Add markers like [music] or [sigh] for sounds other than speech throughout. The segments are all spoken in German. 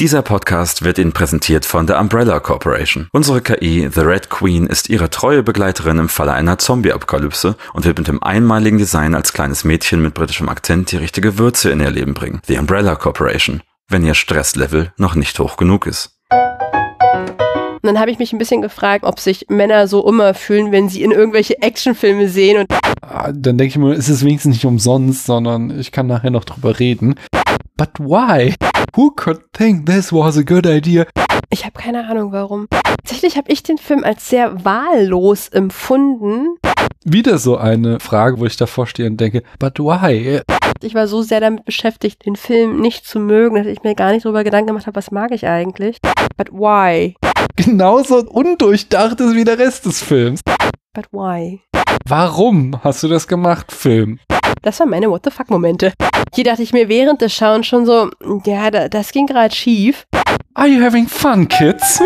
Dieser Podcast wird Ihnen präsentiert von der Umbrella Corporation. Unsere KI, The Red Queen, ist Ihre treue Begleiterin im Falle einer Zombie-Apokalypse und wird mit dem einmaligen Design als kleines Mädchen mit britischem Akzent die richtige Würze in Ihr Leben bringen. The Umbrella Corporation, wenn Ihr Stresslevel noch nicht hoch genug ist. Und dann habe ich mich ein bisschen gefragt, ob sich Männer so immer fühlen, wenn sie in irgendwelche Actionfilme sehen. Und Ah, Dann denke ich mir, ist es wenigstens nicht umsonst, sondern ich kann nachher noch drüber reden. But why? Who could think this was a good idea? ich habe keine Ahnung warum. Tatsächlich habe ich den Film als sehr wahllos empfunden. Wieder so eine Frage, wo ich davor stehe und denke, but why? Ich war so sehr damit beschäftigt, den Film nicht zu mögen, dass ich mir gar nicht darüber Gedanken gemacht habe, was mag ich eigentlich. But why? Genauso undurchdacht ist wie der Rest des Films. But why? Warum hast du das gemacht, Film? Das waren meine What the fuck Momente. Hier dachte ich mir während des Schauens schon so, ja, da, das ging gerade schief. Are you having fun, kids?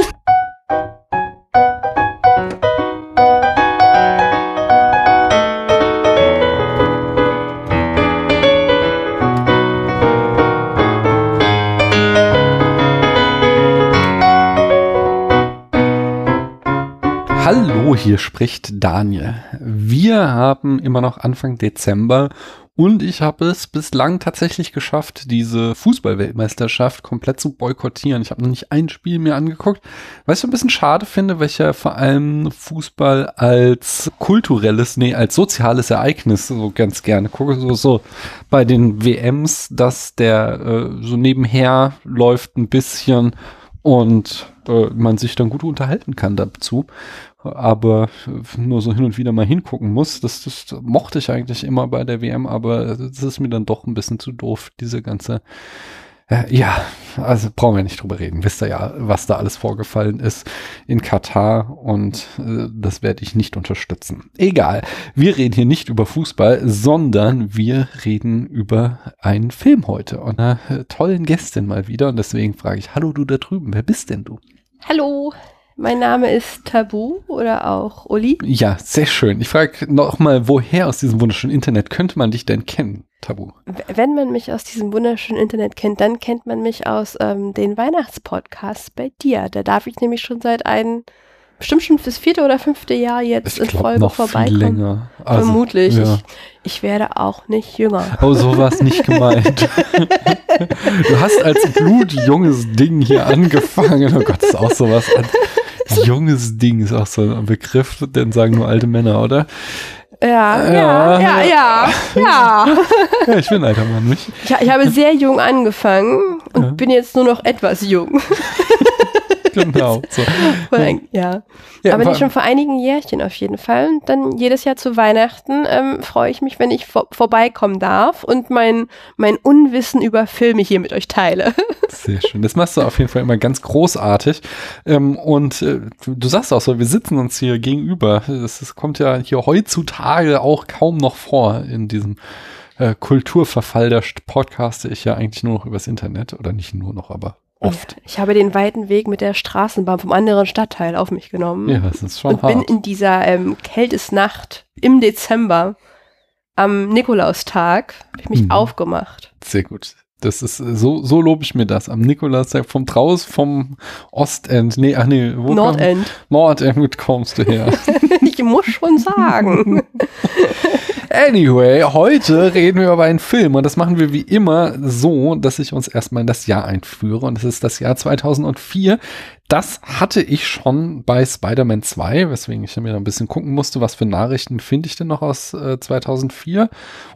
Hier spricht Daniel. Wir haben immer noch Anfang Dezember und ich habe es bislang tatsächlich geschafft, diese Fußballweltmeisterschaft komplett zu boykottieren. Ich habe noch nicht ein Spiel mir angeguckt, was ich ein bisschen schade finde, weil ich ja vor allem Fußball als kulturelles, nee, als soziales Ereignis so ganz gerne gucke. So, so bei den WMs, dass der äh, so nebenher läuft ein bisschen und äh, man sich dann gut unterhalten kann dazu aber nur so hin und wieder mal hingucken muss. Das, das mochte ich eigentlich immer bei der WM, aber das ist mir dann doch ein bisschen zu doof, diese ganze äh, ja, also brauchen wir nicht drüber reden. Wisst ihr ja, was da alles vorgefallen ist in Katar und äh, das werde ich nicht unterstützen. Egal, wir reden hier nicht über Fußball, sondern wir reden über einen Film heute und einer äh, tollen Gästin mal wieder und deswegen frage ich, hallo du da drüben, wer bist denn du? Hallo, mein Name ist Tabu oder auch Uli. Ja, sehr schön. Ich frage nochmal, woher aus diesem wunderschönen Internet könnte man dich denn kennen, Tabu? Wenn man mich aus diesem wunderschönen Internet kennt, dann kennt man mich aus ähm, den Weihnachtspodcasts bei dir. Da darf ich nämlich schon seit ein, bestimmt schon fürs vierte oder fünfte Jahr jetzt in glaub, Folge noch vorbeikommen. länger. Also, Vermutlich. Ja. Ich, ich werde auch nicht jünger. Oh, so war es nicht gemeint. [laughs] du hast als blutjunges Ding hier angefangen. Oh Gott, ist auch sowas. Junges Ding ist auch so ein Begriff, den sagen nur alte Männer, oder? Ja, Ja. ja, ja, ja, ja. [laughs] Ja, ich bin ein alter Mann, nicht? Ich, ich habe sehr jung angefangen und Ja. bin jetzt nur noch etwas jung. [laughs] Genau. So. [laughs] ja. Ja, Aber nicht schon vor einigen Jährchen auf jeden Fall. Und dann jedes Jahr zu Weihnachten ähm, freue ich mich, wenn ich vor vorbeikommen darf und mein, mein Unwissen über Filme hier mit euch teile. [laughs] Sehr schön. Das machst du auf jeden Fall immer ganz großartig. Ähm, und äh, du, sagst auch so, wir sitzen uns hier gegenüber. Das, das kommt ja hier heutzutage auch kaum noch vor in diesem äh, Kulturverfall. Da st- podcaste ich ja eigentlich nur noch übers Internet. Oder nicht nur noch, aber oft. Ich habe den weiten Weg mit der Straßenbahn vom anderen Stadtteil auf mich genommen. Ja, das ist schon und bin hart. in dieser ähm, Kältesnacht im Dezember am Nikolaustag hab ich mich Mhm. aufgemacht. Sehr gut. Das ist äh, so, so lobe ich mir das. Am Nikolaustag vom draus vom Ostend. Nee, ach nee, wo Nordend. Kam? Nordend kommst du her. [laughs] ich muss schon sagen. [laughs] Anyway, heute reden wir über einen Film und das machen wir wie immer so, dass ich uns erstmal in das Jahr einführe und es ist das Jahr 2004. Das hatte ich schon bei Spider-Man 2, weswegen ich mir da ein bisschen gucken musste, was für Nachrichten finde ich denn noch aus äh, 2004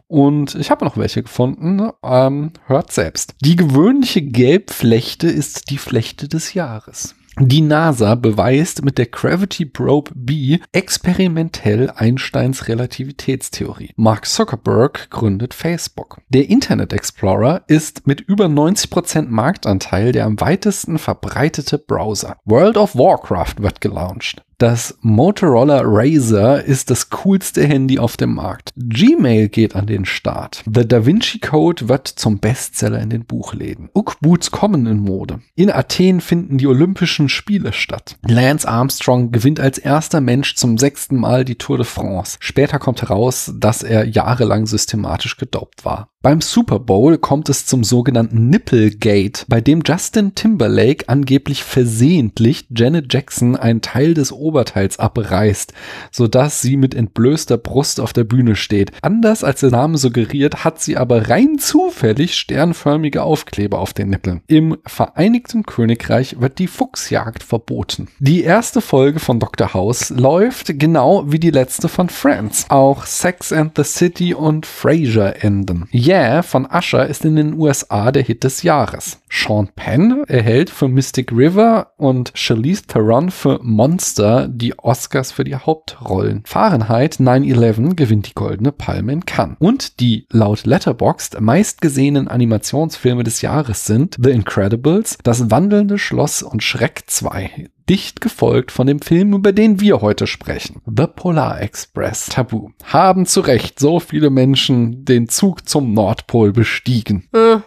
und ich habe noch welche gefunden. Ähm, hört selbst. Die gewöhnliche Gelbflechte ist die Flechte des Jahres. Die NASA beweist mit der Gravity Probe B experimentell Einsteins Relativitätstheorie. Mark Zuckerberg gründet Facebook. Der Internet Explorer ist mit über 90% Marktanteil der am weitesten verbreitete Browser. World of Warcraft wird gelauncht. Das Motorola Razr ist das coolste Handy auf dem Markt. Gmail geht an den Start. The Da Vinci Code wird zum Bestseller in den Buchläden. Uk-Boots kommen in Mode. In Athen finden die Olympischen Spiele statt. Lance Armstrong gewinnt als erster Mensch zum sechsten Mal die Tour de France. Später kommt heraus, dass er jahrelang systematisch gedopt war. Beim Super Bowl kommt es zum sogenannten Nipplegate, bei dem Justin Timberlake angeblich versehentlich Janet Jackson einen Teil des Oberteils abreißt, sodass sie mit entblößter Brust auf der Bühne steht. Anders als der Name suggeriert, hat sie aber rein zufällig sternförmige Aufkleber auf den Nippeln. Im Vereinigten Königreich wird die Fuchsjagd verboten. Die erste Folge von Dr. House läuft genau wie die letzte von Friends. Auch Sex and the City und Frasier enden. Yeah von Usher ist in den USA der Hit des Jahres. Sean Penn erhält für Mystic River und Charlize Theron für Monster die Oscars für die Hauptrollen. Fahrenheit 9-11 gewinnt die Goldene Palme in Cannes. Und die laut Letterboxd meistgesehenen Animationsfilme des Jahres sind The Incredibles, Das wandelnde Schloss und Schreck 2 dicht gefolgt von dem Film, über den wir heute sprechen. The Polar Express Tabu. Haben zu Recht so viele Menschen den Zug zum Nordpol bestiegen. [laughs]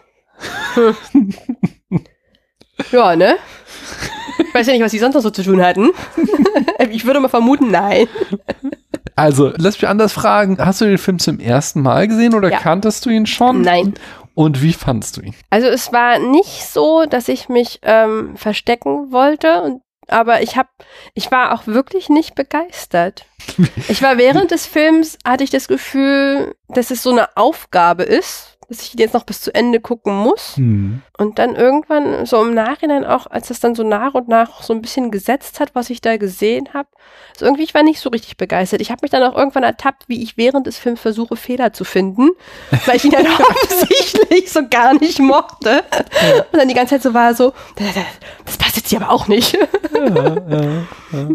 Hm. Ja, ne? Ich weiß ja nicht, was die sonst noch so zu tun hatten. [laughs] ich würde mal vermuten, nein. Also, lass mich anders fragen. Hast du den Film zum ersten Mal gesehen oder Ja. kanntest du ihn schon? Nein. Und wie fandst du ihn? Also es war nicht so, dass ich mich ähm, verstecken wollte, und, aber ich hab, ich war auch wirklich nicht begeistert. Ich war während des Films, hatte ich das Gefühl, dass es so eine Aufgabe ist, dass ich jetzt noch bis zu Ende gucken muss. Hm. Und dann irgendwann, so im Nachhinein auch, als das dann so nach und nach so ein bisschen gesetzt hat, was ich da gesehen habe, also irgendwie, ich war nicht so richtig begeistert. Ich habe mich dann auch irgendwann ertappt, wie ich während des Films versuche, Fehler zu finden, [laughs] weil ich ihn dann offensichtlich so gar nicht mochte. Und dann die ganze Zeit so war so, das passt jetzt hier aber auch nicht. ja, ja,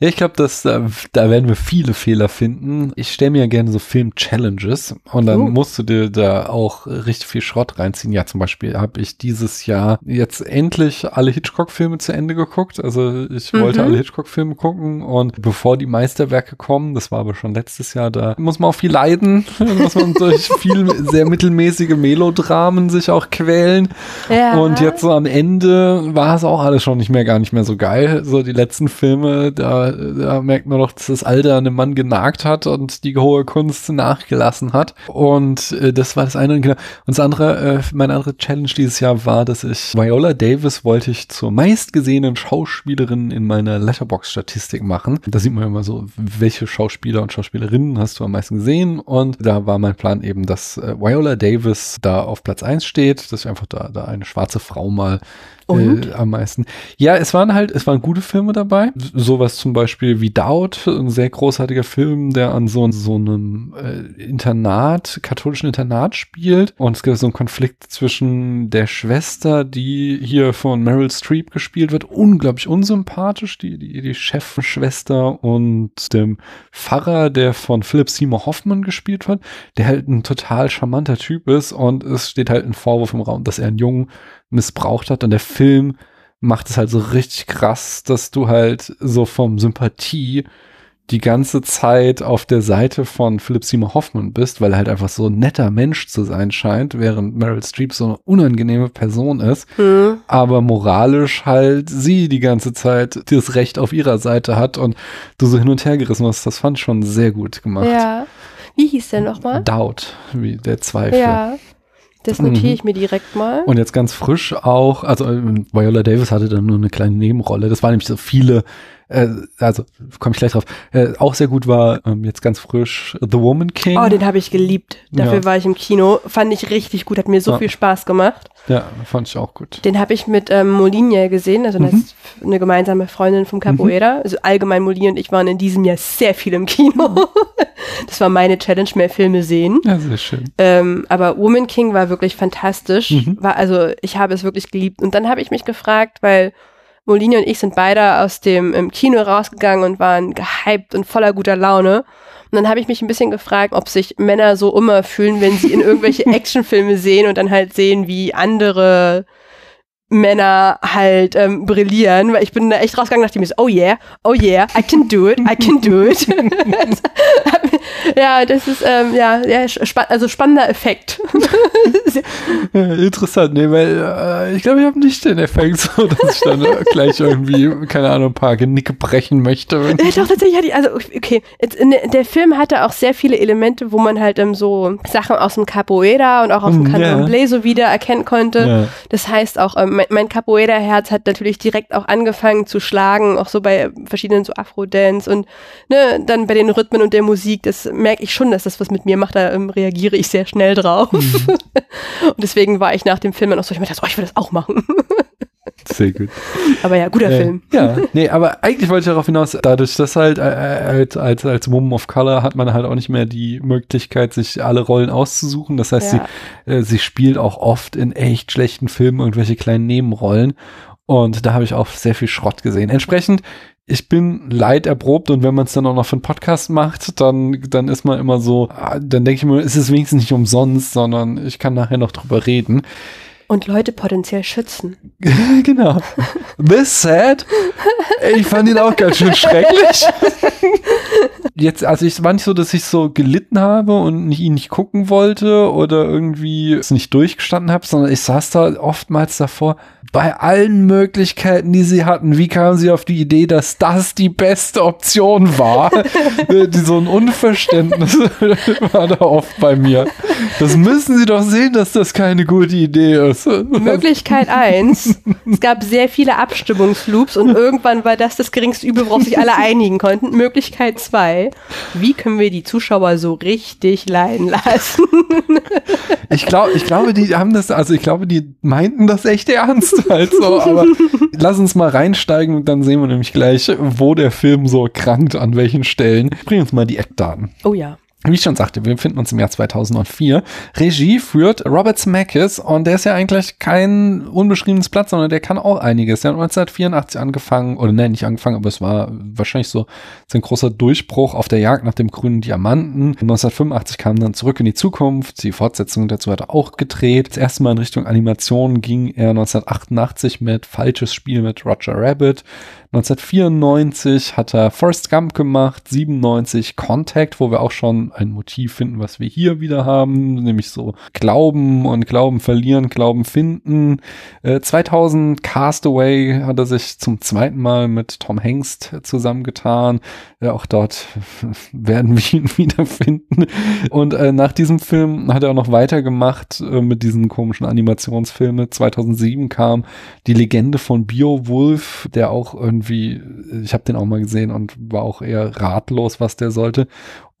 ja. ich glaube, dass da, da werden wir viele Fehler finden. Ich stelle mir ja gerne so Film-Challenges und dann Oh. musst du dir da auch richtig viel Schrott reinziehen. Ja, zum Beispiel habe ich dieses Jahr jetzt endlich alle Hitchcock-Filme zu Ende geguckt. Also ich Mhm. wollte alle Hitchcock-Filme gucken und bevor die Meisterwerke kommen, das war aber schon letztes Jahr, da muss man auch viel leiden, [laughs] muss man durch viel sehr mittelmäßige Melodramen sich auch quälen. Ja. Und jetzt so am Ende war es auch alles schon nicht mehr, gar nicht mehr so geil. So die letzten Filme, da, da merkt man doch, dass das Alter dem Mann genagt hat und die hohe Kunst nachgelassen hat. Und äh, das war das eine. Und genau. Und das andere, äh, meine andere Challenge dieses Jahr war, dass ich Viola Davis wollte ich zur meistgesehenen Schauspielerin in meiner Letterbox-Statistik machen. Da sieht man immer so, welche Schauspieler und Schauspielerinnen hast du am meisten gesehen. Und da war mein Plan eben, dass äh, Viola Davis da auf Platz eins steht, dass ich einfach da, da eine schwarze Frau mal Und? äh, am meisten. Ja, es waren halt, es waren gute Filme dabei. Sowas zum Beispiel wie Doubt, ein sehr großartiger Film, der an so, so einem äh, Internat, katholischen Internat spielt. Und es gibt so einen Konflikt zwischen der Schwester, die hier von Meryl Streep gespielt wird, unglaublich unsympathisch, die, die, die Chefschwester und dem Pfarrer, der von Philip Seymour Hoffman gespielt wird, der halt ein total charmanter Typ ist und es steht halt ein Vorwurf im Raum, dass er einen Jungen missbraucht hat und der Film macht es halt so richtig krass, dass du halt so vom Sympathie die ganze Zeit auf der Seite von Philip Seymour Hoffman bist, weil er halt einfach so ein netter Mensch zu sein scheint, während Meryl Streep so eine unangenehme Person ist, Hm. aber moralisch halt sie die ganze Zeit das Recht auf ihrer Seite hat und du so hin und her gerissen wirst. Das fand ich schon sehr gut gemacht. Ja. Wie hieß der nochmal? Doubt, wie der Zweifel. Ja. Das notiere Mhm. ich mir direkt mal. Und jetzt ganz frisch auch, also äh, Viola Davis hatte dann nur eine kleine Nebenrolle. Das waren nämlich so viele, äh, also komme ich gleich drauf. Äh, auch sehr gut war ähm, jetzt ganz frisch The Woman King. Oh, den habe ich geliebt. Dafür Ja. war ich im Kino. Fand ich richtig gut. Hat mir so Ja. viel Spaß gemacht. ja, fand ich auch gut. Den habe ich mit ähm, Molinia gesehen. Also Mhm. eine gemeinsame Freundin vom Capoeira. Also allgemein Molina und ich waren in diesem Jahr sehr viel im Kino. Mhm. [laughs] das war meine Challenge, mehr Filme sehen. Ja, sehr schön. Ähm, aber Woman King war wirklich fantastisch. Mhm. War, also ich habe es wirklich geliebt. Und dann habe ich mich gefragt, weil Molina und ich sind beide aus dem im Kino rausgegangen und waren gehypt und voller guter Laune. Und dann habe ich mich ein bisschen gefragt, ob sich Männer so immer fühlen, wenn sie in irgendwelche [laughs] Actionfilme sehen und dann halt sehen, wie andere Männer halt ähm, brillieren, weil ich bin da echt rausgegangen, nachdem ich so, oh yeah, oh yeah, I can do it, I can do it. [laughs] ja, das ist ähm, ja, ja spa also spannender Effekt. ja, interessant, nee, weil äh, ich glaube, ich habe nicht den Effekt, [laughs] so dass ich dann gleich irgendwie, keine Ahnung, ein paar Genicke brechen möchte. Ja, doch, tatsächlich hatte ich, also okay, jetzt, der Film hatte auch sehr viele Elemente, wo man halt ähm, so Sachen aus dem Capoeira und auch aus dem Candomblé ja. so wieder erkennen konnte. Ja. Das heißt auch, ähm, mein, Capoeira-Herz hat natürlich direkt auch angefangen zu schlagen, auch so bei verschiedenen so Afro-Dance und ne, dann bei den Rhythmen und der Musik, das merke ich schon, dass das was mit mir macht, da ähm, reagiere ich sehr schnell drauf. Mhm. [laughs] und deswegen war ich nach dem Film dann auch so, ich mir dachte, oh, ich will das auch machen. [laughs] Sehr gut. Aber ja, guter äh, Film. Ja, [laughs] nee, aber eigentlich wollte ich darauf hinaus, dadurch, dass halt äh, als, als, als Woman of Color hat man halt auch nicht mehr die Möglichkeit, sich alle Rollen auszusuchen. Das heißt, ja. sie, äh, sie spielt auch oft in echt schlechten Filmen irgendwelche kleinen Nebenrollen. Und da habe ich auch sehr viel Schrott gesehen. Entsprechend, ich bin leid erprobt und wenn man es dann auch noch für einen Podcast macht, dann, dann ist man immer so, ah, dann denke ich mir, ist es wenigstens nicht umsonst, sondern ich kann nachher noch drüber reden. Und Leute potenziell schützen. [laughs] genau. This sad. Ich fand ihn auch ganz schön schrecklich. Jetzt, also ich war nicht so, dass ich so gelitten habe und ihn nicht gucken wollte oder irgendwie es nicht durchgestanden habe, sondern ich saß da oftmals davor, bei allen Möglichkeiten, die sie hatten, wie kamen sie auf die Idee, dass das die beste Option war? [laughs] so ein Unverständnis [laughs] war da oft bei mir. Das müssen sie doch sehen, dass das keine gute Idee ist. Möglichkeit eins: Es gab sehr viele Abstimmungsloops und irgendwann war das das geringste Übel, worauf sich alle [laughs] einigen konnten. Möglichkeit zwei: Wie können wir die Zuschauer so richtig leiden lassen? Ich glaube, ich glaube, die haben das, also ich glaube, die meinten das echt ernst [laughs] halt so, aber lass uns mal reinsteigen und dann sehen wir nämlich gleich, wo der Film so krankt, an welchen Stellen. Bring uns mal die Eckdaten. Oh ja wie ich schon sagte, wir befinden uns im Jahr 2004. Regie führt Robert Zemeckis und der ist ja eigentlich kein unbeschriebenes Blatt, sondern der kann auch einiges. Er hat 1984 angefangen, oder nein, nicht angefangen, aber es war wahrscheinlich so, so ein großer Durchbruch auf der Jagd nach dem grünen Diamanten. 1985 kam dann zurück in die Zukunft. Die Fortsetzung dazu hat er auch gedreht. Das erste Mal in Richtung Animation ging er 1988 mit Falsches Spiel mit Roger Rabbit. 1994 hat er Forrest Gump gemacht, 97 Contact, wo wir auch schon ein Motiv finden, was wir hier wieder haben, nämlich so Glauben und Glauben verlieren, Glauben finden. Äh, 2000 Castaway hat er sich zum zweiten Mal mit Tom Hengst zusammengetan. Ja, auch dort [laughs] werden wir ihn wiederfinden. Und äh, nach diesem Film hat er auch noch weitergemacht äh, mit diesen komischen Animationsfilmen. 2007 kam Die Legende von Beowulf, der auch irgendwie, ich habe den auch mal gesehen und war auch eher ratlos, was der sollte.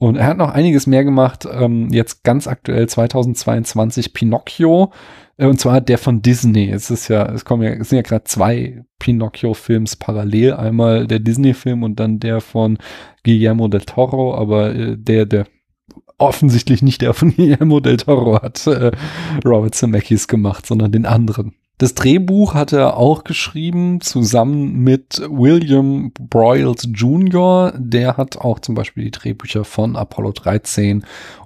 Und er hat noch einiges mehr gemacht. Ähm, jetzt ganz aktuell 2022 Pinocchio. Äh, und zwar der von Disney. Es ist ja, es kommen ja, es sind ja gerade zwei Pinocchio-Films parallel. Einmal der Disney-Film und dann der von Guillermo del Toro. Aber äh, der, der offensichtlich nicht der von [laughs] Guillermo del Toro hat äh, Robert Zemeckis gemacht, sondern den anderen. Das Drehbuch hat er auch geschrieben, zusammen mit William Broyles Jr. Der hat auch zum Beispiel die Drehbücher von Apollo 13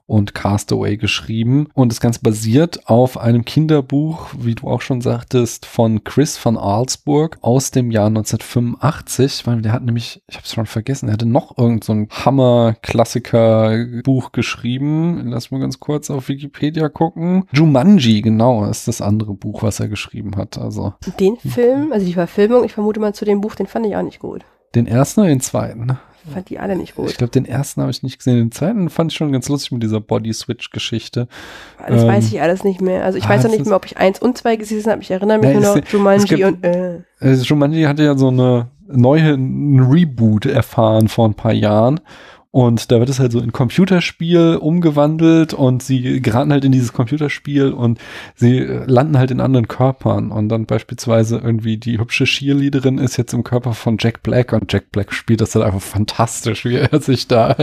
und Castaway geschrieben. Und das Ganze basiert auf einem Kinderbuch, wie du auch schon sagtest, von Chris von Alsburg aus dem Jahr 1985, weil der hat nämlich, ich habe es schon vergessen, er hatte noch irgend so ein Hammer-Klassiker-Buch geschrieben. Lass mal ganz kurz auf Wikipedia gucken. Jumanji, genau, ist das andere Buch, was er geschrieben hat. Also den Film, also die Verfilmung, ich vermute mal zu dem Buch, den fand ich auch nicht gut. Den ersten oder den zweiten? Fand die alle nicht gut. Ich glaube, den ersten habe ich nicht gesehen. Den zweiten fand ich schon ganz lustig mit dieser Body-Switch-Geschichte. Das ähm, weiß ich alles nicht mehr. Also ich ah, weiß auch nicht mehr, ob ich eins und zwei gesehen habe. Ich erinnere mich ja, nur noch Jumanji gibt, und äh. Also Jumanji hatte ja so eine neue Reboot erfahren vor ein paar Jahren. Und da wird es halt so in Computerspiel umgewandelt und sie geraten halt in dieses Computerspiel und sie landen halt in anderen Körpern. Und dann beispielsweise irgendwie die hübsche Cheerleaderin ist jetzt im Körper von Jack Black und Jack Black spielt das halt einfach fantastisch, wie er sich da,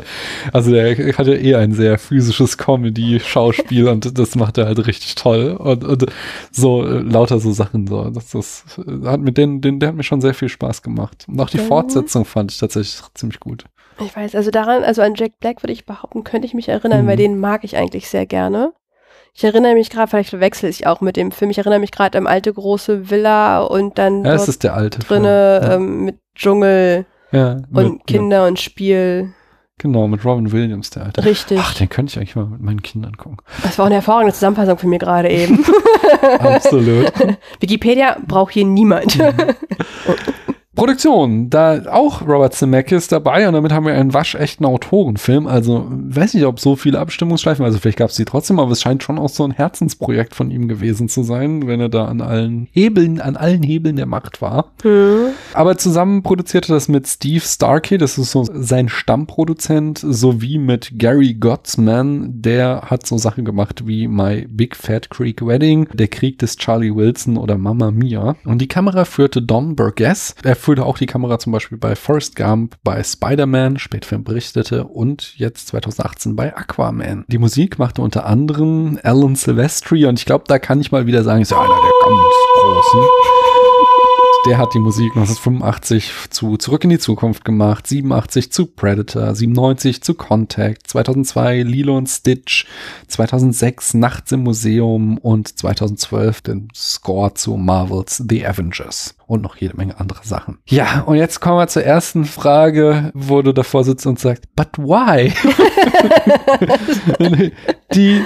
also der hat ja eh ein sehr physisches Comedy-Schauspiel und das macht er halt richtig toll. Und, und so lauter so Sachen so. Das, das hat mit denen, den, der hat mir schon sehr viel Spaß gemacht. Und auch die Fortsetzung fand ich tatsächlich ziemlich gut. Ich weiß, also daran, also an Jack Black würde ich behaupten, könnte ich mich erinnern, mhm. weil den mag ich eigentlich sehr gerne. Ich erinnere mich gerade, vielleicht verwechsel ich auch mit dem Film, ich erinnere mich gerade an alte große Villa und dann Ja, es ist der alte drinne Film. ähm, mit Dschungel Ja, ja, und mit, Kinder und Spiel. Mit, genau, mit Robin Williams, der alte. Richtig. Ach, den könnte ich eigentlich mal mit meinen Kindern gucken. Das war auch eine hervorragende Zusammenfassung von mir gerade eben. [laughs] Absolut. [laughs] Wikipedia braucht hier niemand. [laughs] Produktion, da auch Robert Zemeckis dabei und damit haben wir einen waschechten Autorenfilm. Also weiß nicht, ob so viele Abstimmungsschleifen, also vielleicht gab es die trotzdem, aber es scheint schon auch so ein Herzensprojekt von ihm gewesen zu sein, wenn er da an allen Hebeln, an allen Hebeln der Macht war. hm. Aber zusammen produzierte das mit Steve Starkey, das ist so sein Stammproduzent, sowie mit Gary Gottsman, der hat so Sachen gemacht wie My Big Fat Creek Wedding, Der Krieg des Charlie Wilson oder Mamma Mia. Und die Kamera führte Don Burgess. Er führte auch die Kamera zum Beispiel bei Forrest Gump, bei Spider-Man, Spätfilm berichtete und jetzt 2018 bei Aquaman. Die Musik machte unter anderem Alan Silvestri und ich glaube, da kann ich mal wieder sagen, ist ja einer der ganz großen. Der hat die Musik 1985 zu Zurück in die Zukunft gemacht, 87 zu Predator, 97 zu Contact, 2002 Lilo und Stitch, 2006 Nachts im Museum und 2012 den Score zu Marvels The Avengers und noch jede Menge andere Sachen. Ja, und jetzt kommen wir zur ersten Frage, wo du davor sitzt und sagst, but why? [laughs] die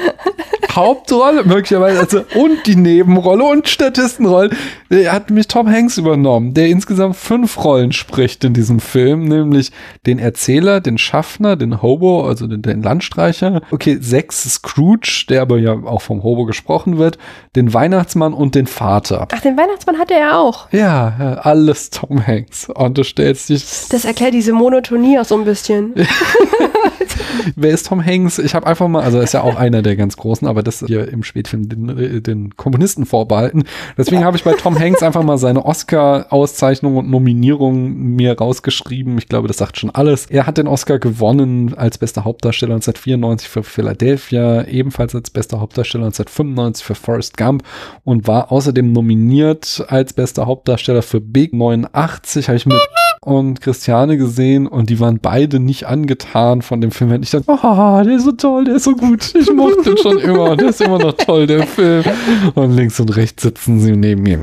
Hauptrolle möglicherweise also, und die Nebenrolle und Statistenrolle äh, hat mich Tom Hanks übernommen, der insgesamt fünf Rollen spricht in diesem Film, nämlich den Erzähler, den Schaffner, den Hobo, also den, den Landstreicher. Okay, sechs Scrooge, der aber ja auch vom Hobo gesprochen wird, den Weihnachtsmann und den Vater. Ach, den Weihnachtsmann hatte er auch. Ja, ja, alles Tom Hanks. Und du stellst dich. Das erklärt diese Monotonie auch so ein bisschen. [laughs] Wer ist Tom Hanks? Ich habe einfach mal, also er ist ja auch einer der ganz großen, aber das hier im Spätfilm den, den Komponisten vorbehalten. Deswegen habe ich bei Tom Hanks einfach mal seine Oscar-Auszeichnung und Nominierung mir rausgeschrieben. Ich glaube, das sagt schon alles. Er hat den Oscar gewonnen als bester Hauptdarsteller 1994 für Philadelphia, ebenfalls als bester Hauptdarsteller 1995 für Forrest Gump und war außerdem nominiert als bester Hauptdarsteller für Big 89. Habe ich mit und Christiane gesehen und die waren beide nicht angetan von dem Film. Und ich dachte, oh, der ist so toll, der ist so gut. Ich mochte den schon immer und der ist immer noch toll, der Film. Und links und rechts sitzen sie neben mir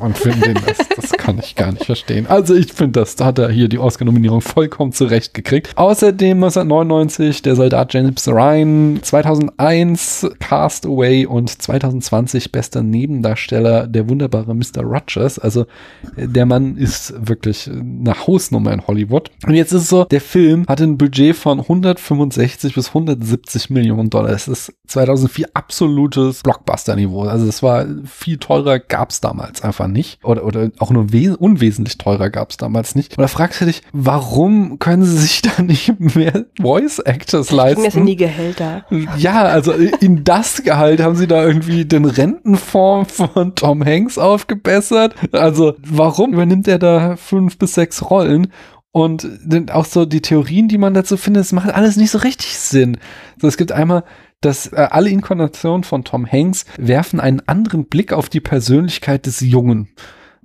und finden den, das, das kann ich gar nicht verstehen. Also ich finde, das da hat er hier die Oscar-Nominierung vollkommen zurecht gekriegt. Außerdem 1999 der Soldat James Ryan, 2001 Cast Away und 2020 bester Nebendarsteller der wunderbare Mr. Rogers. Also äh, der Mann ist wirklich eine Hausnummer in Hollywood. Und jetzt ist es so, der Film hatte ein Budget von 165 bis 170 Millionen Dollar. Das ist 2004 absolutes Blockbuster-Niveau. Also es war viel teurer, gab es damals einfach nicht. Oder, oder auch nur unwesentlich teurer gab es damals nicht. Und da fragst du dich, warum können sie sich [laughs] da nicht mehr Voice Actors leisten? Das in die Gehälter? Ja, also in das Gehalt haben sie da irgendwie den Rentenfonds von Tom Hanks aufgebessert. Also warum übernimmt er da fünf bis sechs Rollen? Und auch so die Theorien, die man dazu findet, es macht alles nicht so richtig Sinn. So, es gibt einmal, dass äh, alle Inkarnationen von Tom Hanks werfen einen anderen Blick auf die Persönlichkeit des Jungen.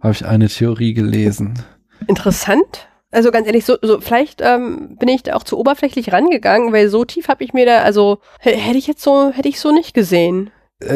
Habe ich eine Theorie gelesen. Interessant. Also ganz ehrlich, so, so vielleicht ähm, bin ich da auch zu oberflächlich rangegangen, weil so tief habe ich mir da, also hätte ich jetzt so, hätte ich so nicht gesehen.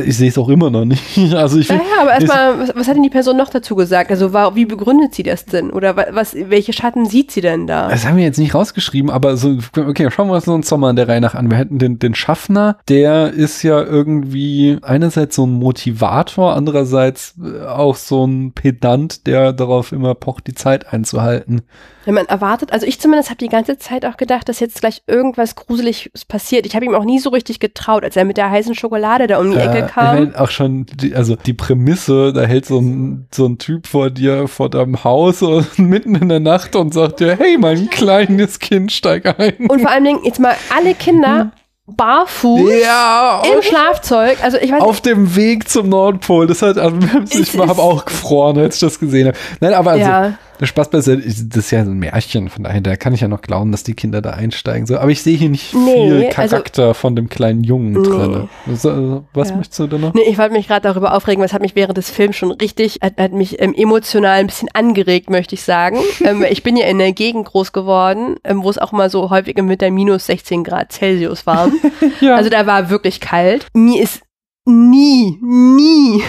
Ich sehe es auch immer noch nicht. [laughs] Also ich ja, ja, aber erstmal, was, was hat denn die Person noch dazu gesagt? Also war, wie begründet sie das denn? Oder was, welche Schatten sieht sie denn da? Das haben wir jetzt nicht rausgeschrieben, aber so, okay, schauen wir uns noch mal der Reihe nach an. Wir hätten den, den Schaffner, der ist ja irgendwie einerseits so ein Motivator, andererseits auch so ein Pedant, der darauf immer pocht, die Zeit einzuhalten. Wenn man erwartet, also ich zumindest habe die ganze Zeit auch gedacht, dass jetzt gleich irgendwas Gruseliges passiert. Ich habe ihm auch nie so richtig getraut, als er mit der heißen Schokolade da um die Ecke kam. Ich mein, auch schon, die, also die Prämisse, da hält so ein, so ein Typ vor dir, vor deinem Haus und [laughs] mitten in der Nacht und sagt dir, hey, mein kleines Kind, steig ein. Und vor allen Dingen jetzt mal alle Kinder barfuß ja, im Schlafzeug. Also ich weiß auf dem Weg zum Nordpol. Das hat, also ich habe auch gefroren, als ich das gesehen habe. Nein, aber also, ja. Der Spaß bei das ist ja ein Märchen, von daher, da kann ich ja noch glauben, dass die Kinder da einsteigen. So, aber ich sehe hier nicht Nee, viel also- Charakter von dem kleinen Jungen Nee. drin. So, also, was Ja. möchtest du da noch? Nee, ich wollte mich gerade darüber aufregen, was hat mich während des Films schon richtig, hat, hat mich ähm, emotional ein bisschen angeregt, möchte ich sagen. [laughs] ähm, ich bin ja in der Gegend groß geworden, ähm, wo es auch mal so häufig mit der minus 16 Grad Celsius war. [laughs] Ja. Also da war wirklich kalt. Mir ist nie, nie.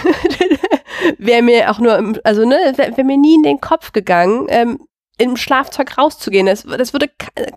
[laughs] Wäre mir auch nur, also ne, wäre wär mir nie in den Kopf gegangen, ähm, im Schlafzeug rauszugehen. Das, das würde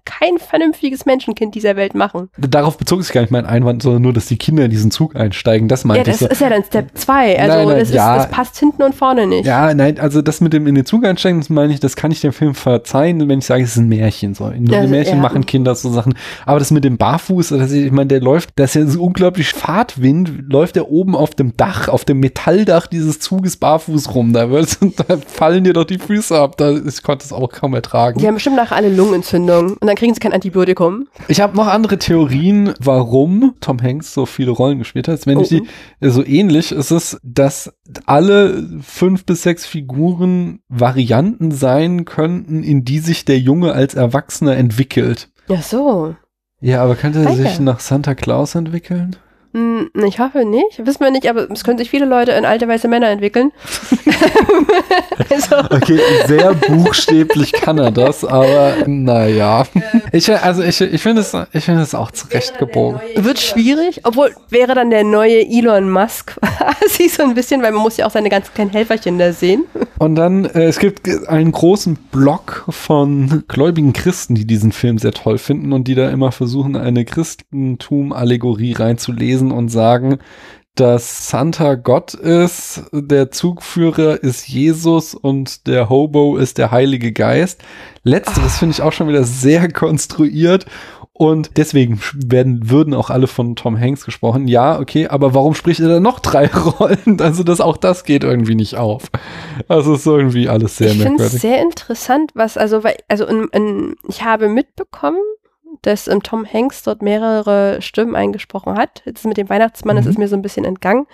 kein vernünftiges Menschenkind dieser Welt machen. Darauf bezog sich gar nicht mein Einwand, sondern nur, dass die Kinder in diesen Zug einsteigen. Das meinte ja, das ich so. ist ja dann Step 2. Also nein, nein, das, ist, ja. das passt hinten und vorne nicht. Ja, nein, also das mit dem in den Zug einsteigen, das meine ich, das kann ich dem Film verzeihen, wenn ich sage, es ist ein Märchen. So. In Also, Märchen ja. machen Kinder so Sachen. Aber das mit dem Barfuß, das, ich meine, der läuft, das ist ja so unglaublich Fahrtwind, läuft er oben auf dem Dach, auf dem Metalldach dieses Zuges barfuß rum. Da, wird, [laughs] da fallen dir doch die Füße ab. Da, ich konnte es auch kaum ertragen. Die haben bestimmt nachher alle Lungenentzündung und dann kriegen sie kein Antibiotikum. Ich habe noch andere Theorien, warum Tom Hanks so viele Rollen gespielt hat. Wenn Oh, ich die so ähnlich ist es, dass alle fünf bis sechs Figuren Varianten sein könnten, in die sich der Junge als Erwachsener entwickelt. Ja, so. Ja, aber könnte er sich nach Santa Claus entwickeln? Hm, Ich hoffe nicht. Wissen wir nicht, aber es können sich viele Leute in alte weiße Männer entwickeln. [laughs] also, Okay, sehr buchstäblich kann er das, aber naja. Ich, also ich, ich finde es, ich finde es auch zurechtgebogen. wird schwierig, obwohl wäre dann der neue Elon Musk [laughs] quasi so ein bisschen, weil man muss ja auch seine ganzen kleinen Helferchen da sehen. Und dann, äh, es gibt einen großen Block von gläubigen Christen, die diesen Film sehr toll finden und die da immer versuchen, eine Christentum-Allegorie reinzulesen und sagen, dass Santa Gott ist, der Zugführer ist Jesus und der Hobo ist der Heilige Geist. Letzteres finde ich auch schon wieder sehr konstruiert und deswegen werden, würden auch alle von Tom Hanks gesprochen. Ja, okay, aber warum spricht er dann noch drei [laughs] Rollen? Also, dass auch das geht irgendwie nicht auf. Also, es ist irgendwie alles sehr ich finde es merkwürdig. sehr interessant, was, also, weil, also in, in, ich habe mitbekommen, dass ähm, Tom Hanks dort mehrere Stimmen eingesprochen hat. Jetzt mit dem Weihnachtsmann, das Mhm. ist mir so ein bisschen entgangen.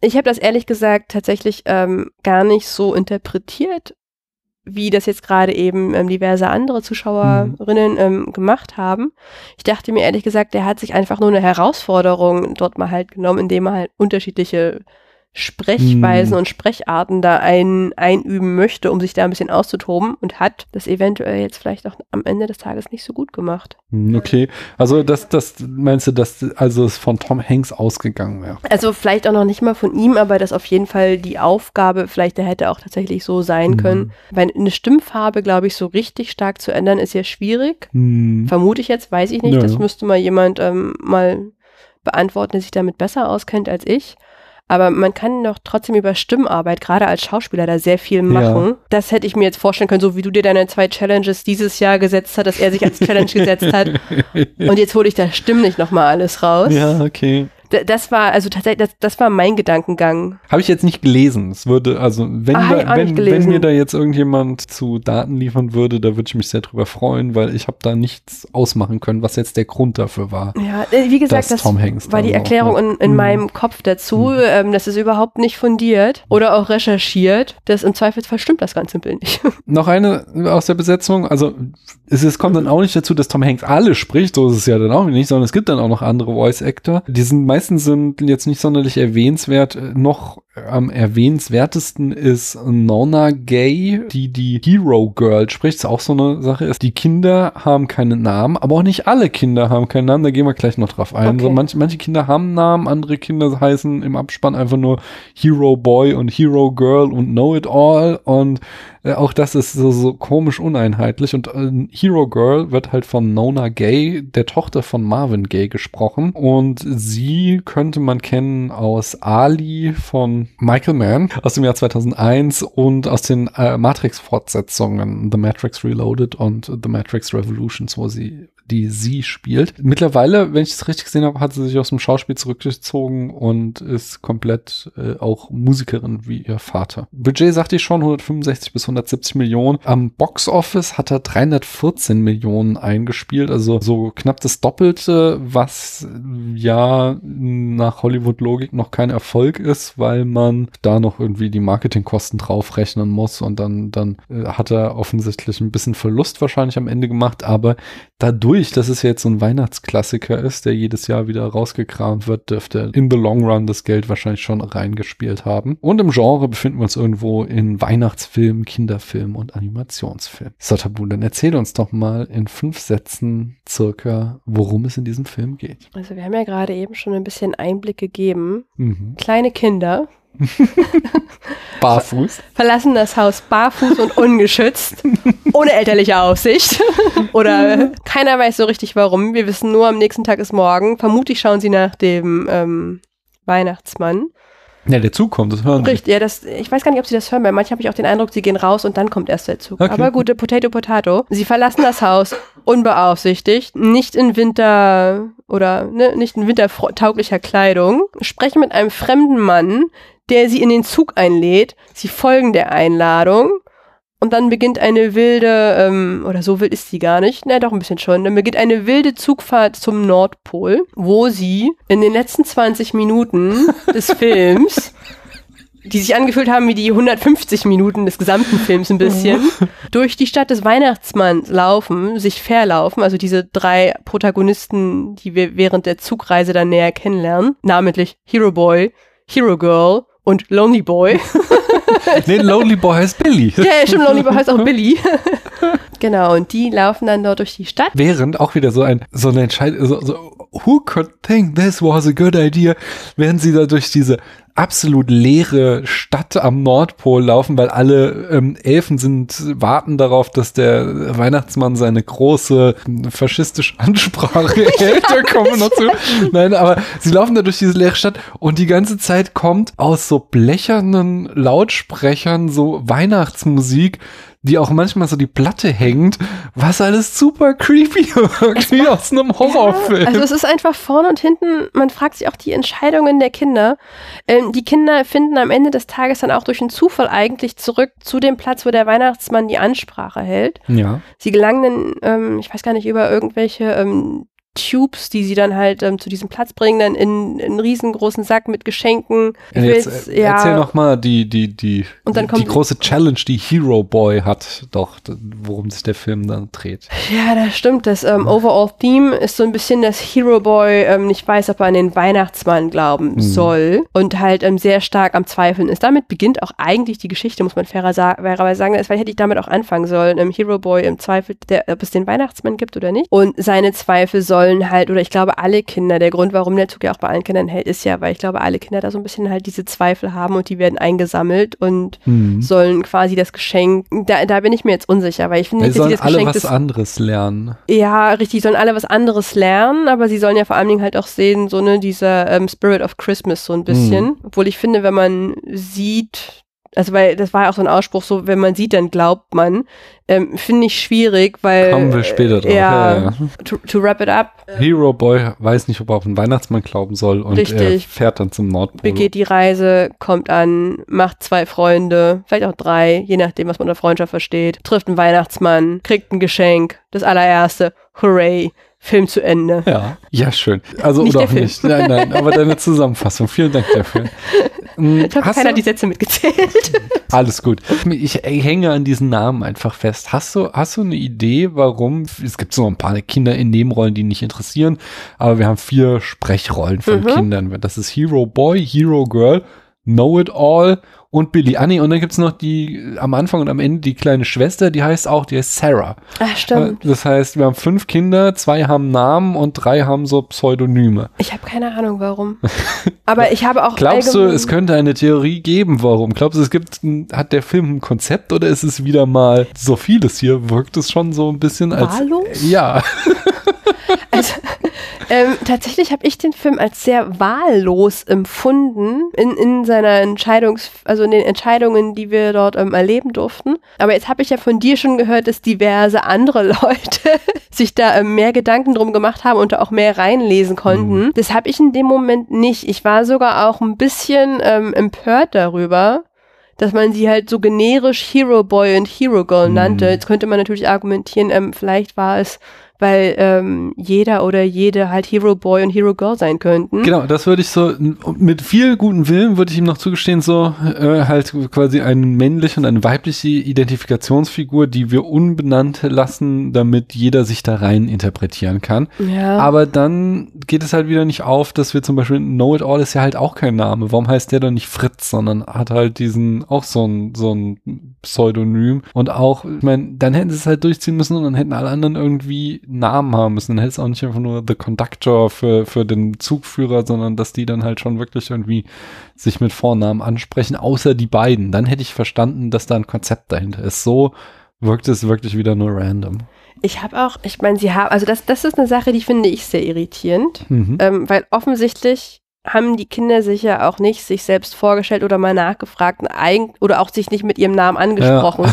Ich habe das ehrlich gesagt tatsächlich ähm, gar nicht so interpretiert, wie das jetzt gerade eben ähm, diverse andere Zuschauerinnen ähm, gemacht haben. Ich dachte mir ehrlich gesagt, der hat sich einfach nur eine Herausforderung dort mal halt genommen, indem er halt unterschiedliche Sprechweisen Mhm. und Sprecharten da ein, einüben möchte, um sich da ein bisschen auszutoben und hat das eventuell jetzt vielleicht auch am Ende des Tages nicht so gut gemacht. Hm, Okay, also das, das meinst du, dass also es von Tom Hanks ausgegangen wäre? Also vielleicht auch noch nicht mal von ihm, aber dass auf jeden Fall die Aufgabe vielleicht der hätte auch tatsächlich so sein Mhm. können. Weil eine Stimmfarbe, glaube ich, so richtig stark zu ändern, ist ja schwierig. Hm. Vermute ich jetzt, weiß ich nicht. Ja, das müsste mal jemand ähm, mal beantworten, der sich damit besser auskennt als ich. Aber man kann doch trotzdem über Stimmarbeit, gerade als Schauspieler, da sehr viel machen. Das hätte ich mir jetzt vorstellen können, so wie du dir deine zwei Challenges dieses Jahr gesetzt hast, dass er sich als Challenge gesetzt hat. [laughs] Und jetzt hole ich da stimmlich nochmal alles raus. Ja, okay. Das war, also tatsächlich, das, das war mein Gedankengang. Habe ich jetzt nicht gelesen. Es würde, also wenn, Ah, da, wenn, wenn mir da jetzt irgendjemand zu Daten liefern würde, da würde ich mich sehr drüber freuen, weil ich habe da nichts ausmachen können, was jetzt der Grund dafür war. Ja, äh, wie gesagt, das Tom Hanks war die Erklärung auch in, in Mhm. meinem Kopf dazu. Ähm, das ist überhaupt nicht fundiert oder auch recherchiert. Das im Zweifelsfall stimmt das ganz simpel nicht. [laughs] Noch eine aus der Besetzung, also es, es kommt dann auch nicht dazu, dass Tom Hanks alle spricht, so ist es ja dann auch nicht, sondern es gibt dann auch noch andere Voice Actor. Die sind meistens sind jetzt nicht sonderlich erwähnenswert. Noch am erwähnenswertesten ist Nona Gay, die die Hero Girl spricht. Ist auch so eine Sache ist. Die Kinder haben keinen Namen, aber auch nicht alle Kinder haben keinen Namen. Da gehen wir gleich noch drauf ein. Okay. So, manche, manche Kinder haben Namen, andere Kinder heißen im Abspann einfach nur Hero Boy und Hero Girl und Know It All und äh, auch das ist so, so komisch uneinheitlich. Und äh, Hero Girl wird halt von Nona Gay, der Tochter von Marvin Gay gesprochen. Und sie könnte man kennen aus Ali von Michael Mann aus dem Jahr 2001 und aus den äh, Matrix-Fortsetzungen The Matrix Reloaded und The Matrix Revolutions, wo sie die sie spielt. Mittlerweile, wenn ich es richtig gesehen habe, hat sie sich aus dem Schauspiel zurückgezogen und ist komplett äh, auch Musikerin wie ihr Vater. Budget sagte ich schon 165 bis 170 Millionen. Am Box Office hat er 314 Millionen eingespielt, also so knapp das Doppelte, was ja nach Hollywood-Logik noch kein Erfolg ist, weil man da noch irgendwie die Marketingkosten draufrechnen muss und dann, dann äh, hat er offensichtlich ein bisschen Verlust wahrscheinlich am Ende gemacht, aber dadurch ruhig, dass es jetzt so ein Weihnachtsklassiker ist, der jedes Jahr wieder rausgekramt wird, dürfte in the long run das Geld wahrscheinlich schon reingespielt haben. Und im Genre befinden wir uns irgendwo in Weihnachtsfilm, Kinderfilm und Animationsfilm. So, Tabu, dann erzähl uns doch mal in fünf Sätzen circa, worum es in diesem Film geht. Also wir haben ja gerade eben schon ein bisschen Einblick gegeben. Mhm. Kleine Kinder [laughs] Barfuß. verlassen das Haus barfuß und ungeschützt, [laughs] ohne elterliche Aufsicht. [laughs] Oder keiner weiß so richtig warum. Wir wissen nur, am nächsten Tag ist morgen. Vermutlich schauen sie nach dem ähm, Weihnachtsmann. Ja, der Zug kommt, das hören Sie. Richtig, ja, das, ich weiß gar nicht, ob sie das hören, weil manchmal habe ich auch den Eindruck, sie gehen raus und dann kommt erst der Zug. Okay. Aber gute Potato Potato. Sie verlassen das Haus unbeaufsichtigt, nicht in Winter oder ne, nicht in wintertauglicher Kleidung, sprechen mit einem fremden Mann, der sie in den Zug einlädt. Sie folgen der Einladung. Und dann beginnt eine wilde, ähm, oder so wild ist sie gar nicht, na doch ein bisschen schon, dann beginnt eine wilde Zugfahrt zum Nordpol, wo sie in den letzten 20 Minuten des [laughs] Films, die sich angefühlt haben wie die 150 Minuten des gesamten Films ein bisschen, [laughs] durch die Stadt des Weihnachtsmanns laufen, sich verlaufen, also diese drei Protagonisten, die wir während der Zugreise dann näher kennenlernen, namentlich Hero Boy, Hero Girl und Lonely Boy. [laughs] [laughs] Nee, Lonely Boy heißt Billy. Ja, ja, stimmt, Lonely Boy heißt auch Billy. [laughs] genau, und die laufen dann dort durch die Stadt. Während auch wieder so ein, so eine Entscheidung, so, so, who could think this was a good idea, während sie da durch diese absolut leere Stadt am Nordpol laufen, weil alle ähm, Elfen sind, warten darauf, dass der Weihnachtsmann seine große ähm, faschistische [laughs] Ansprache hält. Da kommen wir noch zu. Nein, aber sie laufen da durch diese leere Stadt und die ganze Zeit kommt aus so blechernen Lautsprechern so Weihnachtsmusik, die auch manchmal so die Platte hängt, was alles super creepy [laughs] wirkt, wie aus einem Horrorfilm. Also es ist einfach vorne und hinten, man fragt sich auch die Entscheidungen der Kinder. Ähm, die Kinder finden am Ende des Tages dann auch durch einen Zufall eigentlich zurück zu dem Platz, wo der Weihnachtsmann die Ansprache hält. ja. Sie gelangen dann, ähm, ich weiß gar nicht, über irgendwelche ähm, Tubes, die sie dann halt ähm, zu diesem Platz bringen, dann in, in einen riesengroßen Sack mit Geschenken. Ich will Jetzt, äh, erzähl noch mal die, die, die, Und dann die kommt- große Challenge, die Hero Boy hat, doch, worum sich der Film dann dreht. Ja, das stimmt. Das ähm, Overall Theme ist so ein bisschen, dass Hero Boy ähm, nicht weiß, ob er an den Weihnachtsmann glauben Mhm. soll und halt ähm, sehr stark am Zweifeln ist. Damit beginnt auch eigentlich die Geschichte, muss man fairer sa fairerweise sagen. Vielleicht hätte ich damit auch anfangen sollen. Ähm, Hero Boy im Zweifel, der, ob es den Weihnachtsmann gibt oder nicht. Und seine Zweifel sollen halt, oder ich glaube alle Kinder, der Grund, warum der Zug ja auch bei allen Kindern hält, ist ja, weil ich glaube, alle Kinder da so ein bisschen halt diese Zweifel haben und die werden eingesammelt und Mhm. sollen quasi das Geschenk, da, da bin ich mir jetzt unsicher, weil ich finde dass sie sollen das alle Geschenk was anderes lernen. ja, richtig, sollen alle was anderes lernen, aber sie sollen ja vor allen Dingen halt auch sehen, so ne, dieser ähm, Spirit of Christmas so ein bisschen. Obwohl ich finde, wenn man sieht, also weil das war ja auch so ein Ausspruch, so wenn man sieht, dann glaubt man, ähm, finde ich schwierig, weil Kommen wir später drauf. äh, ja, Ja, ja. To, to wrap it up, Hero Boy weiß nicht, ob er auf den Weihnachtsmann glauben soll und er Richtig. fährt dann zum Nordpol. begeht die Reise, kommt an, macht zwei Freunde, vielleicht auch drei, je nachdem, was man unter Freundschaft versteht, trifft einen Weihnachtsmann, kriegt ein Geschenk, das allererste, hooray, Film zu Ende. Ja, ja, schön. Also Nicht oder der auch Film. nicht. Nein, nein, aber deine [laughs] Zusammenfassung. Vielen Dank dafür. [laughs] Mm, Ich hast keiner du- die Sätze mitgezählt. [laughs] Alles gut. Ich hänge an diesen Namen einfach fest. Hast du, hast du eine Idee, warum? Es gibt so ein paar Kinder in Nebenrollen, die nicht interessieren, aber wir haben vier Sprechrollen von Mhm. Kindern. Das ist Hero Boy, Hero Girl, Know It All und Billy Annie. Und dann gibt's noch die am Anfang und am Ende die kleine Schwester, die heißt auch, die heißt Sarah. Ach, stimmt. Das heißt, wir haben fünf Kinder, zwei haben Namen und drei haben so Pseudonyme. Ich habe keine Ahnung, warum. [laughs] Aber ich habe auch. Glaubst du, es könnte eine Theorie geben, warum? Glaubst du, es gibt, hat der Film ein Konzept oder ist es wieder mal so vieles hier? Wirkt es schon so ein bisschen als. Wahllos? Ja. [laughs] Also, ähm, tatsächlich habe ich den Film als sehr wahllos empfunden in, in seiner Entscheidungs-, also in den Entscheidungen, die wir dort ähm, erleben durften. Aber jetzt habe ich ja von dir schon gehört, dass diverse andere [laughs] Leute sich da ähm, mehr Gedanken drum gemacht haben und da auch mehr reinlesen konnten. Das habe ich in dem Moment nicht. Ich war sogar auch ein bisschen ähm, empört darüber, dass man sie halt so generisch Hero Boy und Hero Girl Mhm. nannte. Jetzt könnte man natürlich argumentieren, ähm, vielleicht war es, weil ähm, jeder oder jede halt Hero Boy und Hero Girl sein könnten. Genau, das würde ich so, mit viel guten Willen würde ich ihm noch zugestehen, so äh, halt quasi eine männliche und eine weibliche Identifikationsfigur, die wir unbenannt lassen, damit jeder sich da rein interpretieren kann. Ja. Aber dann geht es halt wieder nicht auf, dass wir zum Beispiel Know It All ist ja halt auch kein Name. Warum heißt der dann nicht Fritz, sondern hat halt diesen auch so ein so ein Pseudonym und auch, ich meine, dann hätten sie es halt durchziehen müssen und dann hätten alle anderen irgendwie Namen haben müssen. Dann hätte es auch nicht einfach nur The Conductor für für den Zugführer, sondern dass die dann halt schon wirklich irgendwie sich mit Vornamen ansprechen, außer die beiden. Dann hätte ich verstanden, dass da ein Konzept dahinter ist. So wirkt es wirklich wieder nur random. Ich habe auch, ich meine, sie haben, also das, das ist eine Sache, die finde ich sehr irritierend, Mhm. ähm, weil offensichtlich haben die Kinder sich ja auch nicht sich selbst vorgestellt oder mal nachgefragt oder auch sich nicht mit ihrem Namen angesprochen.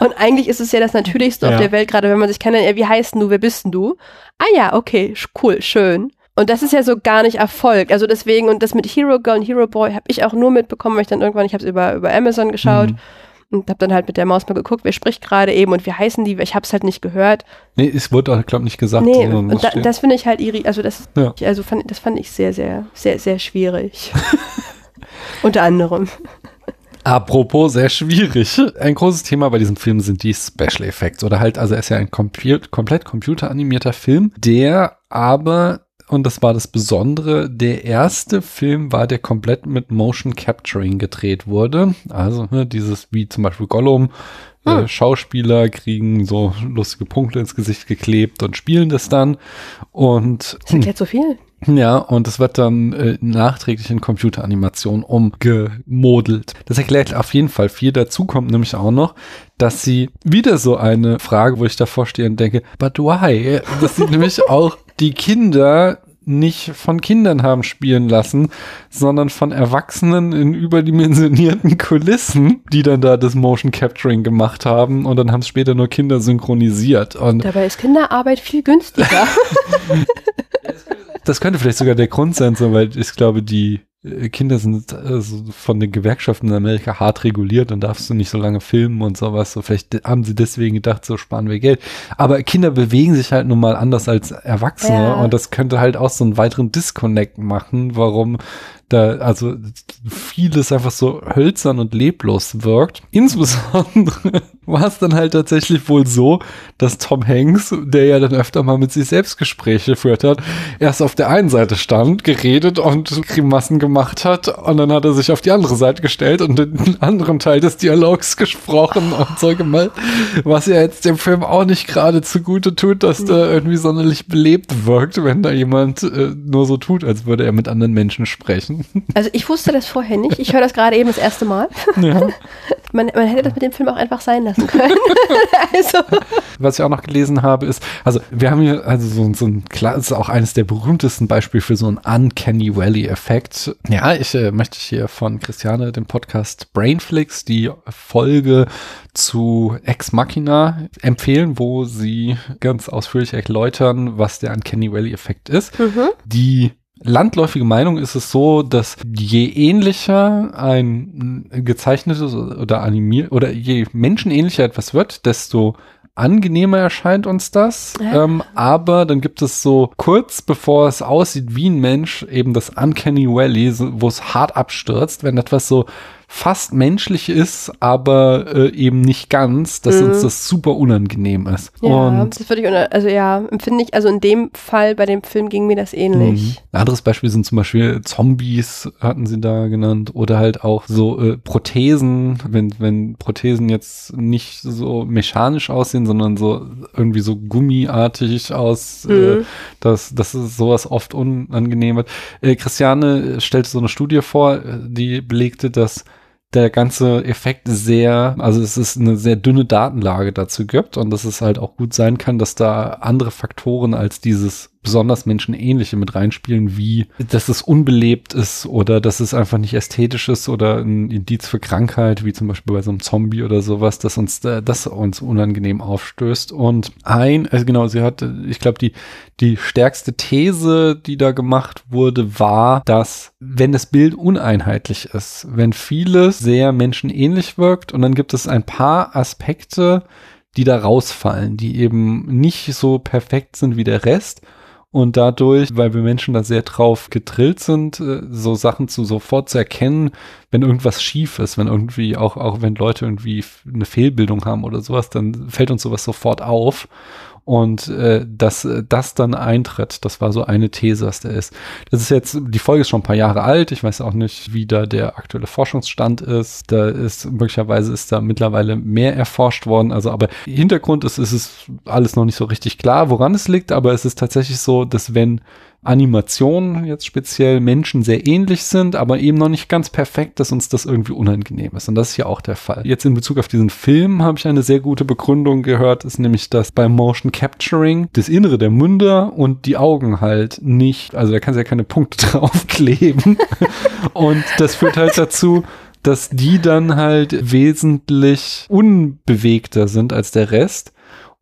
Und eigentlich ist es ja das Natürlichste Ja. auf der Welt, gerade wenn man sich kennt, ja, wie heißt denn du, wer bist denn du? Ah ja, okay, cool, schön. Und das ist ja so gar nicht Erfolg. Also deswegen, und das mit Hero Girl und Hero Boy habe ich auch nur mitbekommen, weil ich dann irgendwann, ich habe es über, über Amazon geschaut Mhm. Und habe dann halt mit der Maus mal geguckt, wer spricht gerade eben und wie heißen die, ich habe es halt nicht gehört. Nee, es wurde auch, glaube nicht gesagt. Nee, und da, das finde ich halt irri also das, Ja. also fand, das fand ich sehr, sehr, sehr, sehr schwierig. [laughs] Unter anderem. Apropos sehr schwierig. Ein großes Thema bei diesem Film sind die Special Effects oder halt, also er ist ja ein komplett computeranimierter Film, der aber, und das war das Besondere, der erste Film war, der komplett mit Motion Capturing gedreht wurde. Also ne, dieses wie zum Beispiel Gollum. Äh, Hm. Schauspieler kriegen so lustige Punkte ins Gesicht geklebt und spielen das dann. Und Das erklärt so viel. [clears throat] ja, und es wird dann äh, nachträglich in Computeranimation umgemodelt. Das erklärt auf jeden Fall viel. Dazu kommt nämlich auch noch, dass sie wieder so eine Frage, wo ich davor stehe und denke, but why? Dass sie [laughs] nämlich auch die Kinder nicht von Kindern haben spielen lassen, sondern von Erwachsenen in überdimensionierten Kulissen, die dann da das Motion Capturing gemacht haben und dann haben es später nur Kinder synchronisiert. Und Dabei ist Kinderarbeit viel günstiger. [laughs] Das könnte vielleicht sogar der Grund sein, so, weil ich glaube, die Kinder sind also von den Gewerkschaften in Amerika hart reguliert und darfst du nicht so lange filmen und sowas. So vielleicht haben sie deswegen gedacht, so sparen wir Geld. Aber Kinder bewegen sich halt nun mal anders als Erwachsene Ja. und das könnte halt auch so einen weiteren Disconnect machen, warum da also vieles einfach so hölzern und leblos wirkt. Insbesondere [laughs] war es dann halt tatsächlich wohl so, dass Tom Hanks, der ja dann öfter mal mit sich selbst Gespräche geführt hat, erst auf der einen Seite stand, geredet und Grimassen gemacht hat und dann hat er sich auf die andere Seite gestellt und den anderen Teil des Dialogs gesprochen und so gemacht, was ja jetzt dem Film auch nicht gerade zugute tut, dass da irgendwie sonderlich belebt wirkt, wenn da jemand äh, nur so tut, als würde er mit anderen Menschen sprechen. Also ich wusste das vorher nicht. Ich höre das gerade eben das erste Mal. Ja. [laughs] Man, man hätte das mit dem Film auch einfach sein lassen können. [laughs] also, Was ich auch noch gelesen habe, ist, also wir haben hier also so, so ein klar, ist auch eines der berühmtesten Beispiele für so einen Uncanny Valley Effekt. Ja, ich äh, möchte hier von Christiane den Podcast Brainflix die Folge zu Ex Machina empfehlen, wo sie ganz ausführlich erläutern, was der Uncanny Valley Effekt ist. mhm. Die landläufige Meinung ist es so, dass je ähnlicher ein gezeichnetes oder animiert oder je menschenähnlicher etwas wird, desto angenehmer erscheint uns das. Ja. Ähm, aber dann gibt es so kurz bevor es aussieht wie ein Mensch eben das Uncanny Valley, so, wo es hart abstürzt, wenn etwas so fast menschlich ist, aber äh, eben nicht ganz, dass Mhm. uns das super unangenehm ist. Ja, Und das würde ich, also ja, empfinde ich, also in dem Fall bei dem Film ging mir das ähnlich. Mhm. Ein anderes Beispiel sind zum Beispiel Zombies, hatten sie da genannt, oder halt auch so äh, Prothesen, wenn, wenn Prothesen jetzt nicht so mechanisch aussehen, sondern so irgendwie so gummiartig aus, äh, Mhm. dass das ist sowas oft unangenehm wird. Äh, Christiane stellte so eine Studie vor, äh, die belegte, dass der ganze Effekt sehr, also es ist eine sehr dünne Datenlage dazu gibt und dass es halt auch gut sein kann, dass da andere Faktoren als dieses besonders menschenähnliche mit reinspielen, wie dass es unbelebt ist oder dass es einfach nicht ästhetisch ist oder ein Indiz für Krankheit, wie zum Beispiel bei so einem Zombie oder sowas, dass uns äh, das uns unangenehm aufstößt. Und ein, also genau, sie hat, ich glaube, die die stärkste These, die da gemacht wurde, war, dass wenn das Bild uneinheitlich ist, wenn vieles sehr menschenähnlich wirkt und dann gibt es ein paar Aspekte, die da rausfallen, die eben nicht so perfekt sind wie der Rest. Und dadurch, weil wir Menschen da sehr drauf getrillt sind, äh, so Sachen zu sofort zu erkennen, wenn irgendwas schief ist, wenn irgendwie auch, auch wenn Leute irgendwie eine Fehlbildung haben oder sowas, dann fällt uns sowas sofort auf und äh, dass äh, das dann eintritt. Das war so eine These, was da ist. Das ist jetzt, die Folge ist schon ein paar Jahre alt. Ich weiß auch nicht, wie da der aktuelle Forschungsstand ist. Da ist möglicherweise ist da mittlerweile mehr erforscht worden. Also, aber Hintergrund ist, ist es alles noch nicht so richtig klar, woran es liegt. Aber es ist tatsächlich so, dass wenn Animationen jetzt speziell Menschen sehr ähnlich sind, aber eben noch nicht ganz perfekt, dass uns das irgendwie unangenehm ist. Und das ist ja auch der Fall. Jetzt in Bezug auf diesen Film habe ich eine sehr gute Begründung gehört, ist nämlich, dass beim Motion Capturing das Innere der Münder und die Augen halt nicht, also da kannst du ja keine Punkte [laughs] draufkleben. und das führt halt dazu, dass die dann halt wesentlich unbewegter sind als der Rest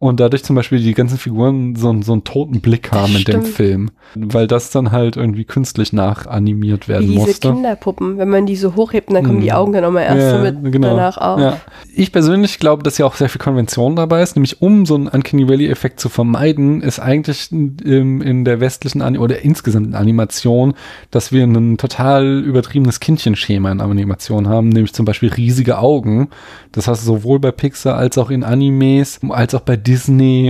und dadurch zum Beispiel die ganzen Figuren so, so einen toten Blick haben in dem Film, weil das dann halt irgendwie künstlich nachanimiert werden Wie diese musste. Kinderpuppen, wenn man die so hochhebt dann kommen Mhm. die Augen dann nochmal erst Ja, so mit genau. danach auf. Ja. Ich persönlich glaube, dass ja auch sehr viel Konvention dabei ist, nämlich um so einen Uncanny Valley-Effekt zu vermeiden, ist eigentlich ähm, in der westlichen Ani oder insgesamt in Animation, dass wir ein total übertriebenes Kindchenschema in Animation haben, nämlich zum Beispiel riesige Augen. Das heißt sowohl bei Pixar als auch in Animes, als auch bei Disney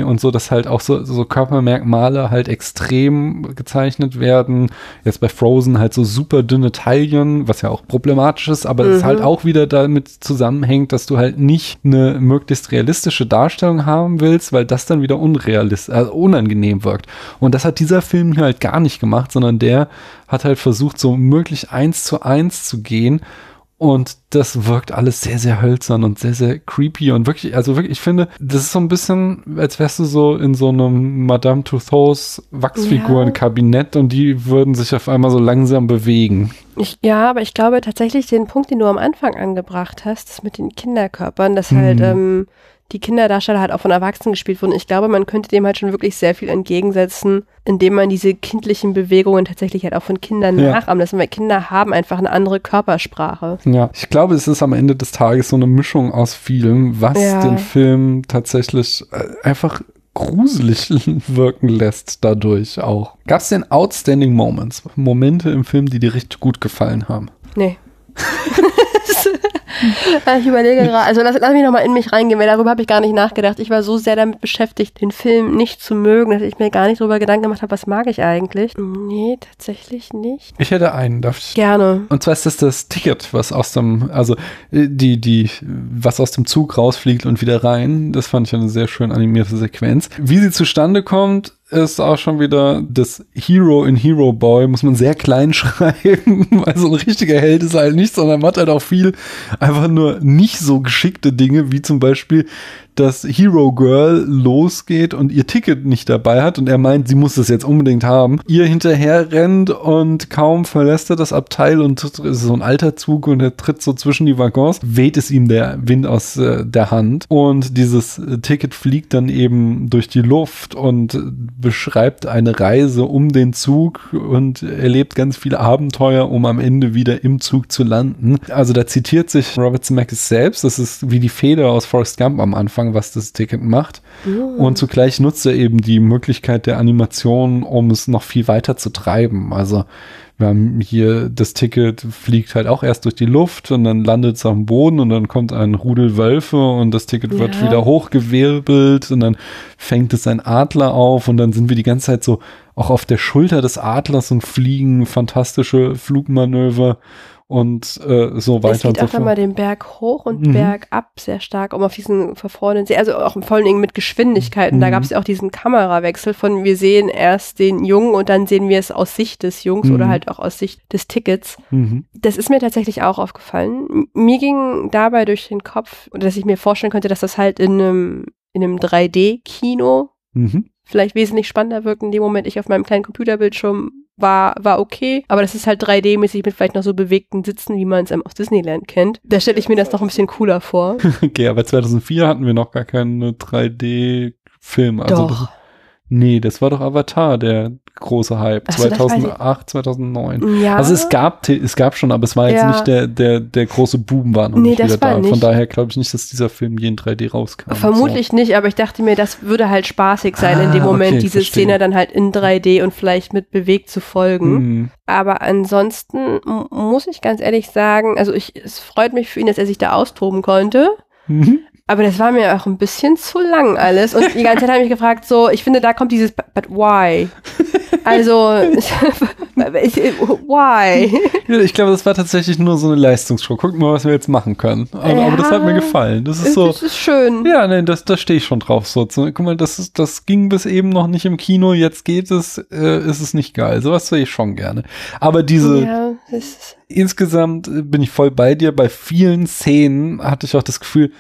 und so, dass halt auch so, so Körpermerkmale halt extrem gezeichnet werden. Jetzt bei Frozen halt so super dünne Taillen, was ja auch problematisch ist, aber es Mhm. halt auch wieder damit zusammenhängt, dass du halt nicht eine möglichst realistische Darstellung haben willst, weil das dann wieder unrealistisch, also unangenehm wirkt. Und das hat dieser Film hier halt gar nicht gemacht, sondern der hat halt versucht, so möglich eins zu eins zu gehen. Und das wirkt alles sehr, sehr hölzern und sehr, sehr creepy und wirklich, also wirklich, ich finde, das ist so ein bisschen, als wärst du so in so einem Madame Tussauds Wachsfigurenkabinett und die würden sich auf einmal so langsam bewegen. Ich, ja, aber ich glaube tatsächlich den Punkt, den du am Anfang angebracht hast, das mit den Kinderkörpern, dass halt Mhm. ähm, die Kinderdarsteller halt auch von Erwachsenen gespielt wurden. Ich glaube, man könnte dem halt schon wirklich sehr viel entgegensetzen, indem man diese kindlichen Bewegungen tatsächlich halt auch von Kindern Ja. nachahmen lässt, weil Kinder haben einfach eine andere Körpersprache. Ja, ich glaube, es ist am Ende des Tages so eine Mischung aus vielem, was Ja. den Film tatsächlich äh, einfach gruselig [laughs] wirken lässt dadurch auch. Gab es denn Outstanding Moments? Momente im Film, die dir richtig gut gefallen haben? Nee. [laughs] ich überlege gerade, also lass, lass mich nochmal in mich reingehen, weil darüber habe ich gar nicht nachgedacht. Ich war so sehr damit beschäftigt, den Film nicht zu mögen, dass ich mir gar nicht darüber Gedanken gemacht habe, was mag ich eigentlich. Nee, tatsächlich nicht. Ich hätte einen, darf ich? Gerne. Und zwar ist das das Ticket, was aus dem, also äh, die, die, was aus dem Zug rausfliegt und wieder rein. Das fand ich eine sehr schön animierte Sequenz. Wie sie zustande kommt, ist auch schon wieder das Hero in Hero Boy, muss man sehr klein [laughs] schreiben, weil so ein richtiger Held ist halt nicht, sondern hat halt auch viel einfach nur nicht so geschickte Dinge, wie zum Beispiel, dass Hero Girl losgeht und ihr Ticket nicht dabei hat und er meint, sie muss das jetzt unbedingt haben. Ihr hinterher rennt und kaum verlässt er das Abteil und es ist so ein alter Zug und er tritt so zwischen die Waggons, weht es ihm der Wind aus äh, der Hand und dieses äh, Ticket fliegt dann eben durch die Luft und beschreibt eine Reise um den Zug und erlebt ganz viele Abenteuer, um am Ende wieder im Zug zu landen. Also da zitiert sich Robert Zemeckis selbst, das ist wie die Feder aus Forrest Gump am Anfang, was das Ticket macht. Und zugleich nutzt er eben die Möglichkeit der Animation, um es noch viel weiter zu treiben. Also wir haben hier das Ticket fliegt halt auch erst durch die Luft und dann landet es am Boden und dann kommt ein Rudel Wölfe und das Ticket wird Ja. wieder hochgewirbelt und dann fängt es ein Adler auf und dann sind wir die ganze Zeit so auch auf der Schulter des Adlers und fliegen fantastische Flugmanöver und äh, so Es weiter und geht so auch immer fort. den Berg hoch und Mhm. Berg ab sehr stark, um auf diesen verfrorenen See, also auch vor allen Dingen mit Geschwindigkeiten. Da Mhm. gab es ja auch diesen Kamerawechsel von wir sehen erst den Jungen und dann sehen wir es aus Sicht des Jungs Mhm. oder halt auch aus Sicht des Tickets. Mhm. Das ist mir tatsächlich auch aufgefallen. Mir ging dabei durch den Kopf, dass ich mir vorstellen könnte, dass das halt in einem, in einem 3D-Kino Mhm. vielleicht wesentlich spannender wirkt. In dem Moment ich auf meinem kleinen Computerbildschirm war, war okay, aber das ist halt 3D-mäßig mit vielleicht noch so bewegten Sitzen, wie man es aus Disneyland kennt. Da stelle ich mir das noch ein bisschen cooler vor. [laughs] Okay, aber 2004 hatten wir noch gar keinen 3D-Film. Also Doch. Nee, das war doch Avatar, der große Hype. So, ich. 2008, 2009. Ja. Also es gab, es gab schon, aber es war jetzt Ja. nicht der, der, der große Boom war noch Nee, nicht das wieder war da. nicht. Von daher glaube ich nicht, dass dieser Film je in 3D rauskam. Vermutlich nicht, aber ich dachte mir, das würde halt spaßig sein, in dem Ah, Moment okay, diese verstehe. Szene dann halt in 3D und vielleicht mit bewegt zu So. folgen. Hm. Aber ansonsten muss ich ganz ehrlich sagen, also ich, es freut mich für ihn, dass er sich da austoben konnte. Mhm. Aber das war mir auch ein bisschen zu lang alles. Und die ganze Zeit habe ich mich gefragt, so, ich finde, da kommt dieses, but, why? Also, [laughs] why? Ja, ich glaube, das war tatsächlich nur so eine Leistungsshow. Gucken wir mal, was wir jetzt machen können. Aber, aber das hat mir Ja. gefallen. Das ist so. Das ist schön. Ja, nein, das, da stehe ich schon drauf. So, so, guck mal, das, ist, das ging bis eben noch nicht im Kino, jetzt geht es, äh, ist es nicht geil. Sowas sehe ich schon gerne. Aber diese, Ja, das ist, insgesamt äh, bin ich voll bei dir. Bei vielen Szenen hatte ich auch das Gefühl,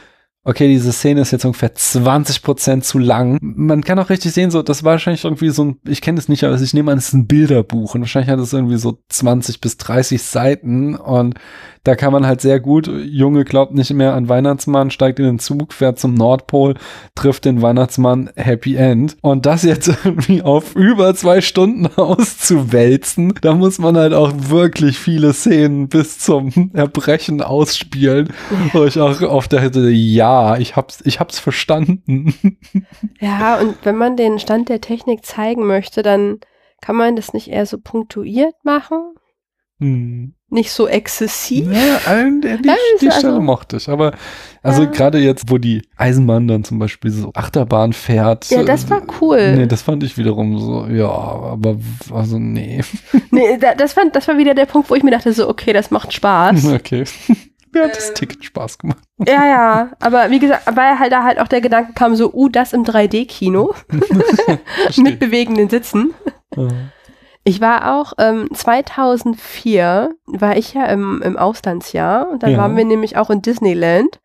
okay, diese Szene ist jetzt ungefähr 20 Prozent zu lang. Man kann auch richtig sehen, so, das war wahrscheinlich irgendwie so ein, ich kenne das nicht, aber ich nehme an, es ist ein Bilderbuch und wahrscheinlich hat es irgendwie so 20 bis 30 Seiten und da kann man halt sehr gut, Junge glaubt nicht mehr an Weihnachtsmann, steigt in den Zug, fährt zum Nordpol, trifft den Weihnachtsmann, Happy End. Und das jetzt [laughs] irgendwie auf über zwei Stunden [laughs] auszuwälzen, da muss man halt auch wirklich viele Szenen bis zum Erbrechen ausspielen, wo ich auch auf der Hälfte, ja, ich hab's, ich hab's verstanden. [laughs] ja, und wenn man den Stand der Technik zeigen möchte, dann kann man das nicht eher so punktuiert machen? Hm. Nicht so exzessiv? Ja, ein- [laughs] die, Ja, die ist Stelle also- mochte ich. Aber also Ja. gerade jetzt, wo die Eisenbahn dann zum Beispiel so Achterbahn fährt. Ja, das war äh, cool. Nee, das fand ich wiederum so, ja, aber also nee. Nee, da, das, fand, das war wieder der Punkt, wo ich mir dachte, so, okay, das macht Spaß. [laughs] Okay. [laughs] Mir hat das Ticket Spaß gemacht. ja, ja, aber wie gesagt, weil halt da halt auch der Gedanke kam, so, uh, das im 3D-Kino [laughs] [laughs] mit bewegenden Sitzen. Ja. Ich war auch, ähm, 2004 war ich ja im, im Auslandsjahr und da Ja. waren wir nämlich auch in Disneyland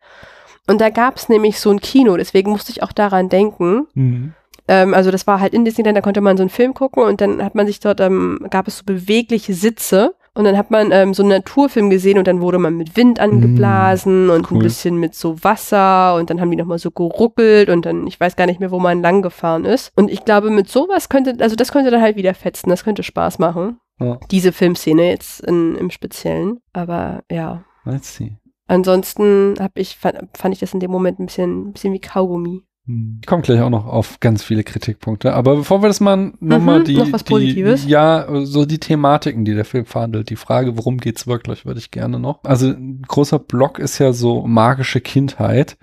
und da gab es nämlich so ein Kino, deswegen musste ich auch daran denken. Mhm. Ähm, also das war halt in Disneyland, da konnte man so einen Film gucken und dann hat man sich dort, ähm, gab es so bewegliche Sitze und dann hat man ähm, so einen Naturfilm gesehen und dann wurde man mit Wind angeblasen und cool. ein bisschen mit so Wasser und dann haben die nochmal so geruckelt und dann, ich weiß gar nicht mehr, wo man lang gefahren ist. Und ich glaube, mit sowas könnte, also das könnte dann halt wieder fetzen, das könnte Spaß machen. Ja. Diese Filmszene jetzt in, im Speziellen. Aber ja. Let's see. Ansonsten hab ich, fand, fand ich das in dem Moment ein bisschen, ein bisschen wie Kaugummi. Hm. Ich komme gleich auch noch auf ganz viele Kritikpunkte. Aber bevor wir das mal nochmal Mhm, die, noch was die, Positives? ja, so die Thematiken, die der Film verhandelt, die Frage, worum geht's wirklich, würde ich gerne noch. Also ein großer Block ist ja so magische Kindheit.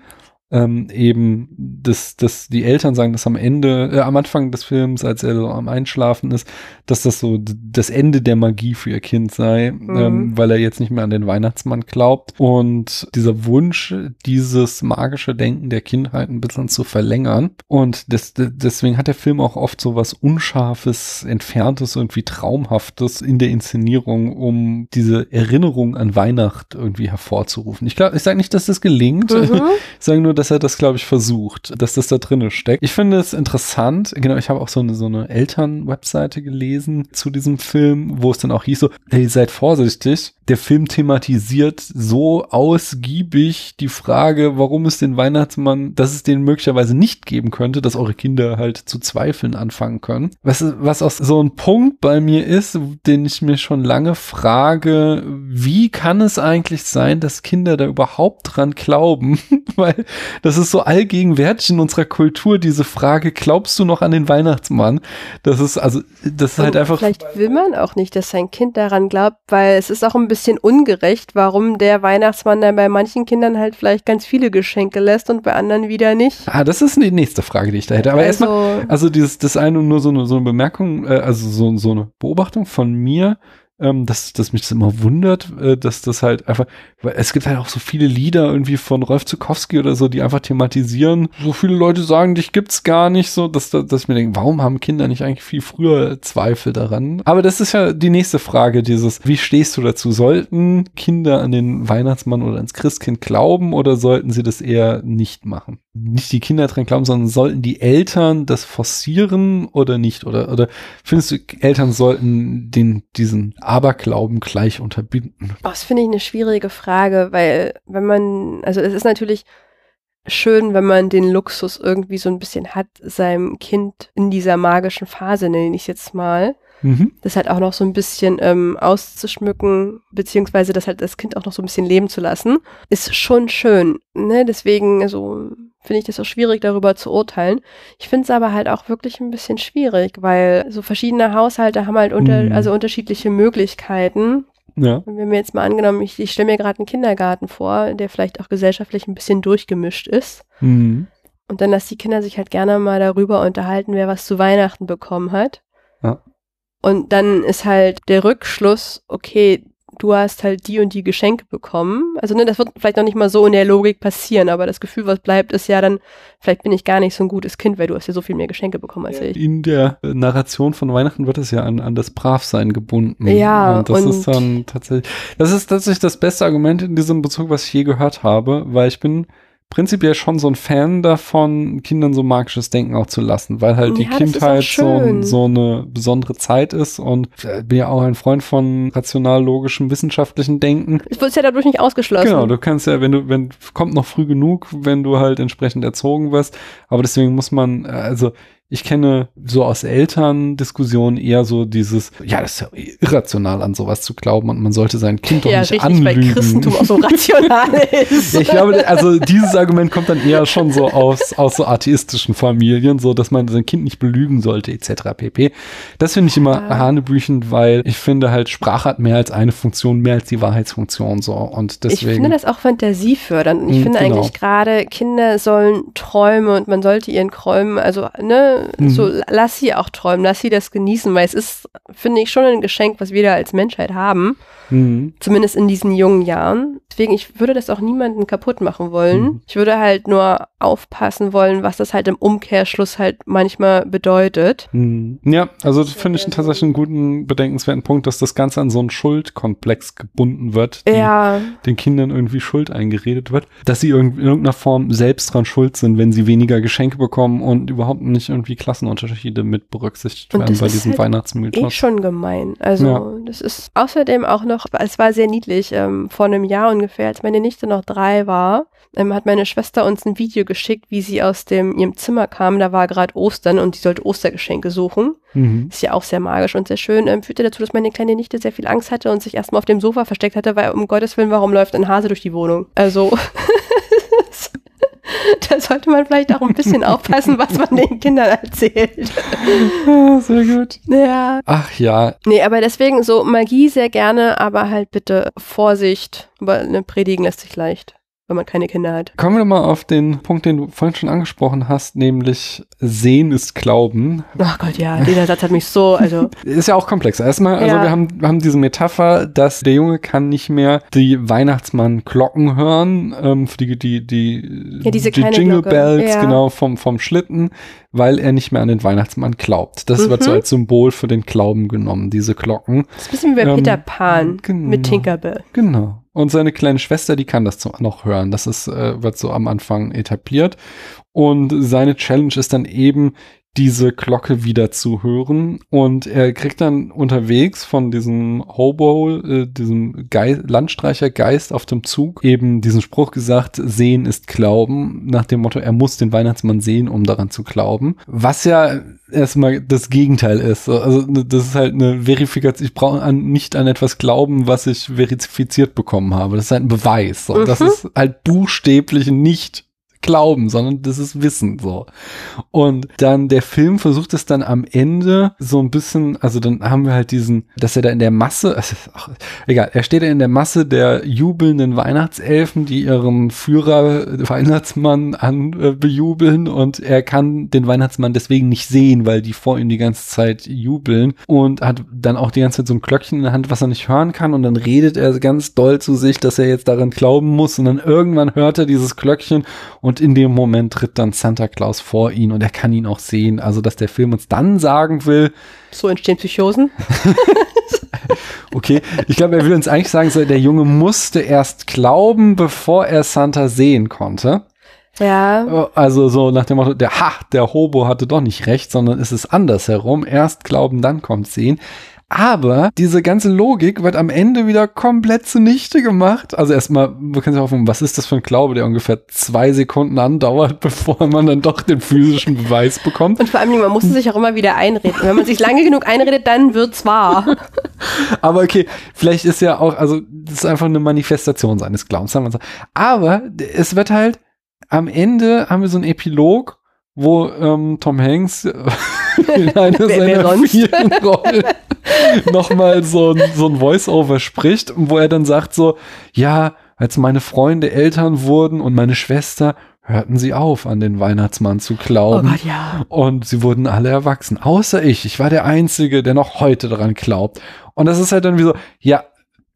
Ähm, eben, dass, dass die Eltern sagen, dass am Ende, äh, am Anfang des Films, als er so am Einschlafen ist, dass das so das Ende der Magie für ihr Kind sei, Mhm. ähm, weil er jetzt nicht mehr an den Weihnachtsmann glaubt. Und dieser Wunsch, dieses magische Denken der Kindheit ein bisschen zu verlängern. Und das, d- deswegen hat der Film auch oft so was Unscharfes, Entferntes, irgendwie Traumhaftes in der Inszenierung, um diese Erinnerung an Weihnacht irgendwie hervorzurufen. Ich glaube, ich sage nicht, dass das gelingt. Mhm. [laughs] Ich sage nur, dass er das, glaube ich, versucht, dass das da drinne steckt. Ich finde es interessant. Genau, ich habe auch so eine, so eine Eltern-Webseite gelesen zu diesem Film, wo es dann auch hieß so, ey, seid vorsichtig. Der Film thematisiert so ausgiebig die Frage, warum es den Weihnachtsmann, dass es den möglicherweise nicht geben könnte, dass eure Kinder halt zu zweifeln anfangen können. Was, was auch so ein Punkt bei mir ist, den ich mir schon lange frage, wie kann es eigentlich sein, dass Kinder da überhaupt dran glauben? [laughs] Weil das ist so allgegenwärtig in unserer Kultur, diese Frage, glaubst du noch an den Weihnachtsmann? Das ist also, das ist halt Und einfach. Vielleicht will man auch nicht, dass sein Kind daran glaubt, weil es ist auch ein bisschen ungerecht, warum der Weihnachtsmann dann bei manchen Kindern halt vielleicht ganz viele Geschenke lässt und bei anderen wieder nicht. Ah, das ist die nächste Frage, die ich da hätte. Aber erstmal, also, Also dieses, das eine nur so eine, so eine Bemerkung, äh, also so, so eine Beobachtung von mir, ähm, dass, dass mich das immer wundert, äh, dass das halt einfach, weil es gibt halt auch so viele Lieder irgendwie von Rolf Zukowski oder so, die einfach thematisieren, so viele Leute sagen, dich gibt's gar nicht, so, dass, dass ich mir denke, warum haben Kinder nicht eigentlich viel früher Zweifel daran? Aber das ist ja die nächste Frage, dieses, wie stehst du dazu? Sollten Kinder an den Weihnachtsmann oder ans Christkind glauben oder sollten sie das eher nicht machen? Nicht die Kinder dran glauben, sondern sollten die Eltern das forcieren oder nicht? Oder, oder findest du, Eltern sollten den, diesen Aberglauben gleich unterbinden? oh, das finde ich eine schwierige Frage, weil wenn man, also es ist natürlich, schön, wenn man den Luxus irgendwie so ein bisschen hat, seinem Kind in dieser magischen Phase, nenne ich es jetzt mal, Mhm. das halt auch noch so ein bisschen ähm, auszuschmücken, beziehungsweise das halt das Kind auch noch so ein bisschen leben zu lassen, ist schon schön. Ne? Deswegen, also finde ich das auch schwierig, darüber zu urteilen. Ich finde es aber halt auch wirklich ein bisschen schwierig, weil so verschiedene Haushalte haben halt unter, Mhm. also unterschiedliche Möglichkeiten. Ja. Wenn wir mir jetzt mal angenommen, ich, ich stelle mir gerade einen Kindergarten vor, der vielleicht auch gesellschaftlich ein bisschen durchgemischt ist. Mhm. Und dann, dass die Kinder sich halt gerne mal darüber unterhalten, wer was zu Weihnachten bekommen hat. Ja. Und dann ist halt der Rückschluss, okay, du hast halt die und die Geschenke bekommen. Also, ne, das wird vielleicht noch nicht mal so in der Logik passieren, aber das Gefühl, was bleibt, ist ja dann, vielleicht bin ich gar nicht so ein gutes Kind, weil du hast ja so viel mehr Geschenke bekommen als ich. In der äh, Narration von Weihnachten wird es ja an, an das Bravsein gebunden. Ja, und das und- ist dann tatsächlich, das ist tatsächlich das beste Argument in diesem Bezug, was ich je gehört habe, weil ich bin prinzipiell schon so ein Fan davon, Kindern so magisches Denken auch zu lassen, weil halt die Ja, auch Kindheit so, so eine besondere Zeit ist und bin ja auch ein Freund von rational-logischem wissenschaftlichen Denken. Es wird ja dadurch nicht ausgeschlossen. Genau, du kannst ja, wenn du, wenn, kommt noch früh genug, wenn du halt entsprechend erzogen wirst. Aber deswegen muss man, äh, also ich kenne so aus Elterndiskussionen eher so dieses, ja, das ist ja irrational an sowas zu glauben und man sollte sein Kind doch ja, nicht richtig, anlügen. weil Christentum auch so rational [laughs] ist. Ja, ich glaube, also dieses Argument kommt dann eher schon so aus, aus so atheistischen Familien, so dass man sein Kind nicht belügen sollte, etc. pp. Das finde ich immer Ah. hanebüchend, weil ich finde halt, Sprache hat mehr als eine Funktion, mehr als die Wahrheitsfunktion so. Und Ich deswegen. finde das auch fantasiefördernd. Und ich Mm, finde genau. eigentlich gerade, Kinder sollen träumen und man sollte ihren Träumen, also, ne, Mhm. so lass sie auch träumen, lass sie das genießen, weil es ist, finde ich, schon ein Geschenk, was wir da als Menschheit haben. Mhm. Zumindest in diesen jungen Jahren. Deswegen, ich würde das auch niemanden kaputt machen wollen. Mhm. Ich würde halt nur aufpassen wollen, was das halt im Umkehrschluss halt manchmal bedeutet. Hm. Ja, also das finde ich tatsächlich einen guten, bedenkenswerten Punkt, dass das Ganze an so einen Schuldkomplex gebunden wird, Ja, den Kindern irgendwie Schuld eingeredet wird, dass sie in irgendeiner Form selbst dran schuld sind, wenn sie weniger Geschenke bekommen und überhaupt nicht irgendwie Klassenunterschiede mit berücksichtigt werden das bei ist diesem halt eh Weihnachtsmythos. schon gemein. Also Ja. das ist außerdem auch noch, es war sehr niedlich, ähm, vor einem Jahr ungefähr, als meine Nichte noch drei war, ähm, hat meine Schwester uns ein Video geschickt, wie sie aus dem, ihrem Zimmer kam. Da war gerade Ostern und sie sollte Ostergeschenke suchen. Mhm. Ist ja auch sehr magisch und sehr schön. Ähm, führte dazu, dass meine kleine Nichte sehr viel Angst hatte und sich erstmal auf dem Sofa versteckt hatte, weil um Gottes Willen, warum läuft ein Hase durch die Wohnung? Also [laughs] [laughs] da sollte man vielleicht auch ein bisschen [laughs] aufpassen, was man den Kindern erzählt. Ja, sehr gut. Ja. Ach ja, Nee, aber deswegen so Magie sehr gerne, aber halt bitte Vorsicht, weil ne, predigen lässt sich leicht, wenn man keine Kinder hat. kommen wir mal auf den Punkt, den du vorhin schon angesprochen hast, nämlich Sehen ist Glauben. Oh Gott, ja, dieser Satz hat mich so, also [laughs] Ist ja auch komplex. Erstmal, also Ja. wir haben, wir haben diese Metapher, dass der Junge kann nicht mehr die Weihnachtsmann-Glocken hören, ähm, für die, die, die, Ja, diese die Jingle Glocke. Bells, Ja. genau, vom, vom Schlitten, weil er nicht mehr an den Weihnachtsmann glaubt. Das wird so Mhm. als Symbol für den Glauben genommen, diese Glocken. das ist ein bisschen wie bei Ähm, Peter Pan genau. mit Tinkerbell. Genau. Und seine kleine Schwester, die kann das noch hören. Das ist, äh, wird so am Anfang etabliert. Und seine Challenge ist dann eben, diese Glocke wieder zu hören. Und er kriegt dann unterwegs von diesem Hobo, äh, diesem Gei Landstreichergeist auf dem Zug, eben diesen Spruch gesagt, sehen ist Glauben, nach dem Motto, er muss den Weihnachtsmann sehen, um daran zu glauben. Was ja erstmal das Gegenteil ist. Also das ist halt eine Verifikation. Ich brauche an, nicht an etwas glauben, was ich verifiziert bekommen habe. Das ist halt ein Beweis. So. Das Mhm. ist halt buchstäblich nicht Glauben, sondern das ist Wissen so. Und dann der Film versucht es dann am Ende so ein bisschen, also dann haben wir halt diesen, dass er da in der Masse, also, [laughs] ach, egal, er steht da in der Masse der jubelnden Weihnachtselfen, die ihren Führer äh, Weihnachtsmann an äh, bejubeln und er kann den Weihnachtsmann deswegen nicht sehen, weil die vor ihm die ganze Zeit jubeln und hat dann auch die ganze Zeit so ein Glöckchen in der Hand, was er nicht hören kann und dann redet er ganz doll zu sich, dass er jetzt daran glauben muss und dann irgendwann hört er dieses Glöckchen und in dem Moment tritt dann Santa Claus vor ihn und er kann ihn auch sehen. Also, dass der Film uns dann sagen will, So entstehen Psychosen. [laughs] okay, ich glaube, er will uns eigentlich sagen, so, der Junge musste erst glauben, bevor er Santa sehen konnte. Ja. Also so nach dem Motto, der Ha, der Hobo hatte doch nicht recht, sondern es ist andersherum. Erst glauben, dann kommt sehen. Aber diese ganze Logik wird am Ende wieder komplett zunichte gemacht. Also erstmal, wir können sich hoffen, was ist das für ein Glaube, der ungefähr zwei Sekunden andauert, [laughs] bevor man dann doch den physischen Beweis bekommt. Und vor allem, man muss sich auch immer wieder einreden. Wenn man sich lange genug einredet, dann wird's wahr. [laughs] Aber okay, vielleicht ist ja auch, also das ist einfach eine Manifestation seines Glaubens, sagen wir so. Aber es wird halt, am Ende haben wir so einen Epilog, wo ähm, Tom Hanks [laughs] in einer Wer- wer seiner sonst? vielen Rollen nochmal so, ein- so ein Voice-Over spricht, wo er dann sagt so, ja, als meine Freunde Eltern wurden und meine Schwester, hörten sie auf, an den Weihnachtsmann zu Oh glauben. Gott, ja. Und sie wurden alle erwachsen. Außer ich. Ich war der Einzige, der noch heute daran glaubt. Und das ist halt dann wie so, ja,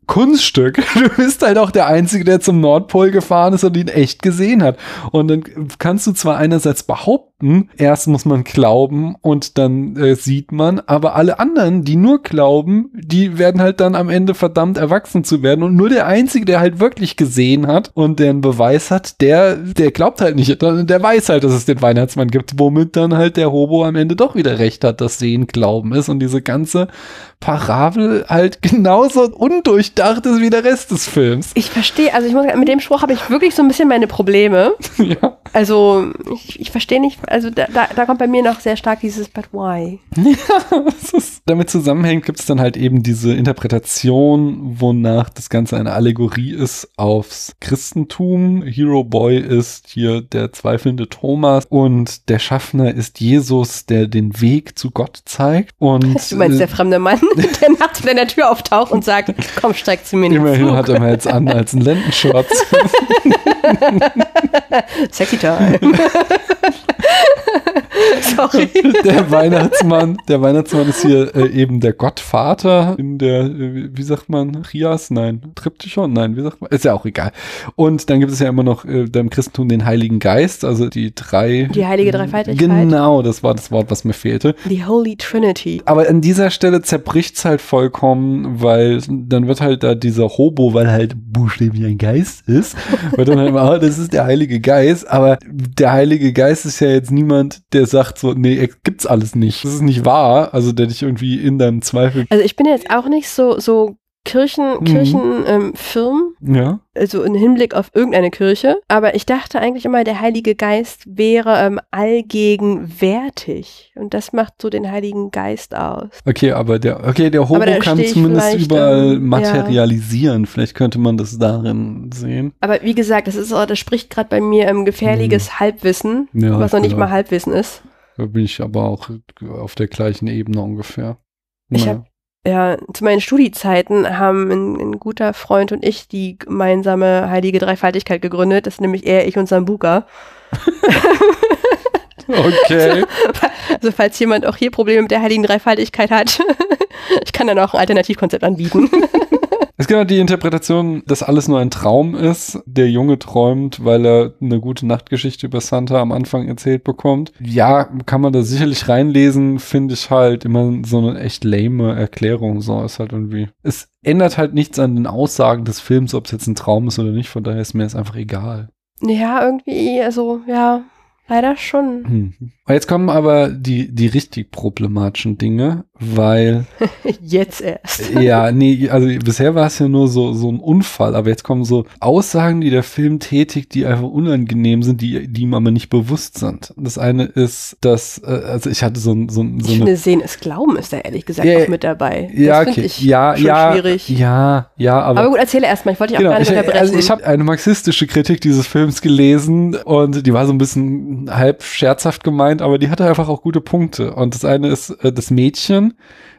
Kunststück. [laughs] Du bist halt auch der Einzige, der zum Nordpol gefahren ist und ihn echt gesehen hat. Und dann kannst du zwar einerseits behaupten, erst muss man glauben und dann äh, sieht man, aber alle anderen, die nur glauben, die werden halt dann am Ende verdammt erwachsen zu werden. Und nur der Einzige, der halt wirklich gesehen hat und der einen Beweis hat, der, der glaubt halt nicht. Der weiß halt, dass es den Weihnachtsmann gibt, womit dann halt der Hobo am Ende doch wieder recht hat, dass Sehen Glauben ist und diese ganze Parabel halt [laughs] genauso undurchdacht ist wie der Rest des Films. Ich verstehe, also ich muss mit dem Spruch habe ich wirklich so ein bisschen meine Probleme. [laughs] ja. Also ich, ich verstehe nicht, also da, da, da kommt bei mir noch sehr stark dieses But why? [laughs] Das ist, damit zusammenhängt gibt es dann halt eben diese Interpretation, wonach das Ganze eine Allegorie ist aufs Christentum. Hero Boy ist hier der zweifelnde Thomas und der Schaffner ist Jesus, der den Weg zu Gott zeigt. Und Du meinst äh, der fremde Mann, [laughs] der nachts vor deiner Tür auftaucht und sagt, komm, steig zu mir immerhin hat er mal jetzt an als ein Lendenschurz. [laughs] Sexy time. [laughs] Sorry. der Weihnachtsmann, der Weihnachtsmann ist hier äh, eben der Gottvater in der, äh, wie sagt man, Rias? Nein, Triptychon? Nein, wie sagt man? Ist ja auch egal. Und dann gibt es ja immer noch äh, im Christentum den Heiligen Geist, also die drei. Die heilige Dreifaltigkeit. Genau, das war das Wort, was mir fehlte. Die Holy Trinity. Aber an dieser Stelle zerbricht's halt vollkommen, weil dann wird halt da dieser Hobo, weil halt buchstäblich ein Geist ist, wird dann halt immer, [laughs] ah, das ist der Heilige Geist, aber der Heilige Geist ist ja jetzt niemand, der sagt so, nee, gibt's alles nicht. Das ist nicht wahr, also der dich irgendwie in deinem Zweifel, Also ich bin jetzt auch nicht so, so Kirchen, Mhm. Kirchen, ähm, ja. also im Hinblick auf irgendeine Kirche. Aber ich dachte eigentlich immer, der Heilige Geist wäre ähm, allgegenwärtig. Und das macht so den Heiligen Geist aus. Okay, aber der, okay, der da kann zumindest überall ähm, materialisieren. Vielleicht könnte man das darin sehen. Aber wie gesagt, das ist auch, das spricht gerade bei mir ähm, gefährliches Halbwissen, Mhm. Ja, was noch nicht ja. mal Halbwissen ist. Da bin ich aber auch auf der gleichen Ebene ungefähr. Ich Naja. hab- Ja, zu meinen Studiezeiten haben ein, ein guter Freund und ich die gemeinsame heilige Dreifaltigkeit gegründet. Das ist nämlich er, ich und Sambuka. [laughs] Okay. [laughs] Also falls jemand auch hier Probleme mit der heiligen Dreifaltigkeit hat, [laughs] ich kann dann auch ein Alternativkonzept anbieten. Es gibt halt die Interpretation, dass alles nur ein Traum ist. Der Junge träumt, weil er eine gute Nachtgeschichte über Santa am Anfang erzählt bekommt. Ja, kann man da sicherlich reinlesen, finde ich halt immer so eine echt lame Erklärung. So ist halt irgendwie. Es ändert halt nichts an den Aussagen des Films, ob es jetzt ein Traum ist oder nicht. Von daher ist mir das einfach egal. ja, irgendwie, also ja, leider schon. Hm. Jetzt kommen aber die, die richtig problematischen Dinge, weil [laughs] Jetzt erst. [laughs] ja, nee, also bisher war es ja nur so, so ein Unfall, aber jetzt kommen so Aussagen, die der Film tätigt, die einfach unangenehm sind, die, die ihm aber nicht bewusst sind. Das eine ist, dass, äh, also ich hatte so, ein- so, so Ich eine. finde, Sehen ist Glauben ist da ehrlich gesagt Ja, auch mit dabei. Ja, das finde okay. ich ja, schon ja, schwierig. ja, ja, aber. Aber gut, erzähle erstmal, ich wollte dich auch Genau, gar nicht ich, unterbrechen. also ich habe eine marxistische Kritik dieses Films gelesen und die war so ein bisschen halb scherzhaft gemeint, aber die hatte einfach auch gute Punkte. Und das eine ist äh, das Mädchen.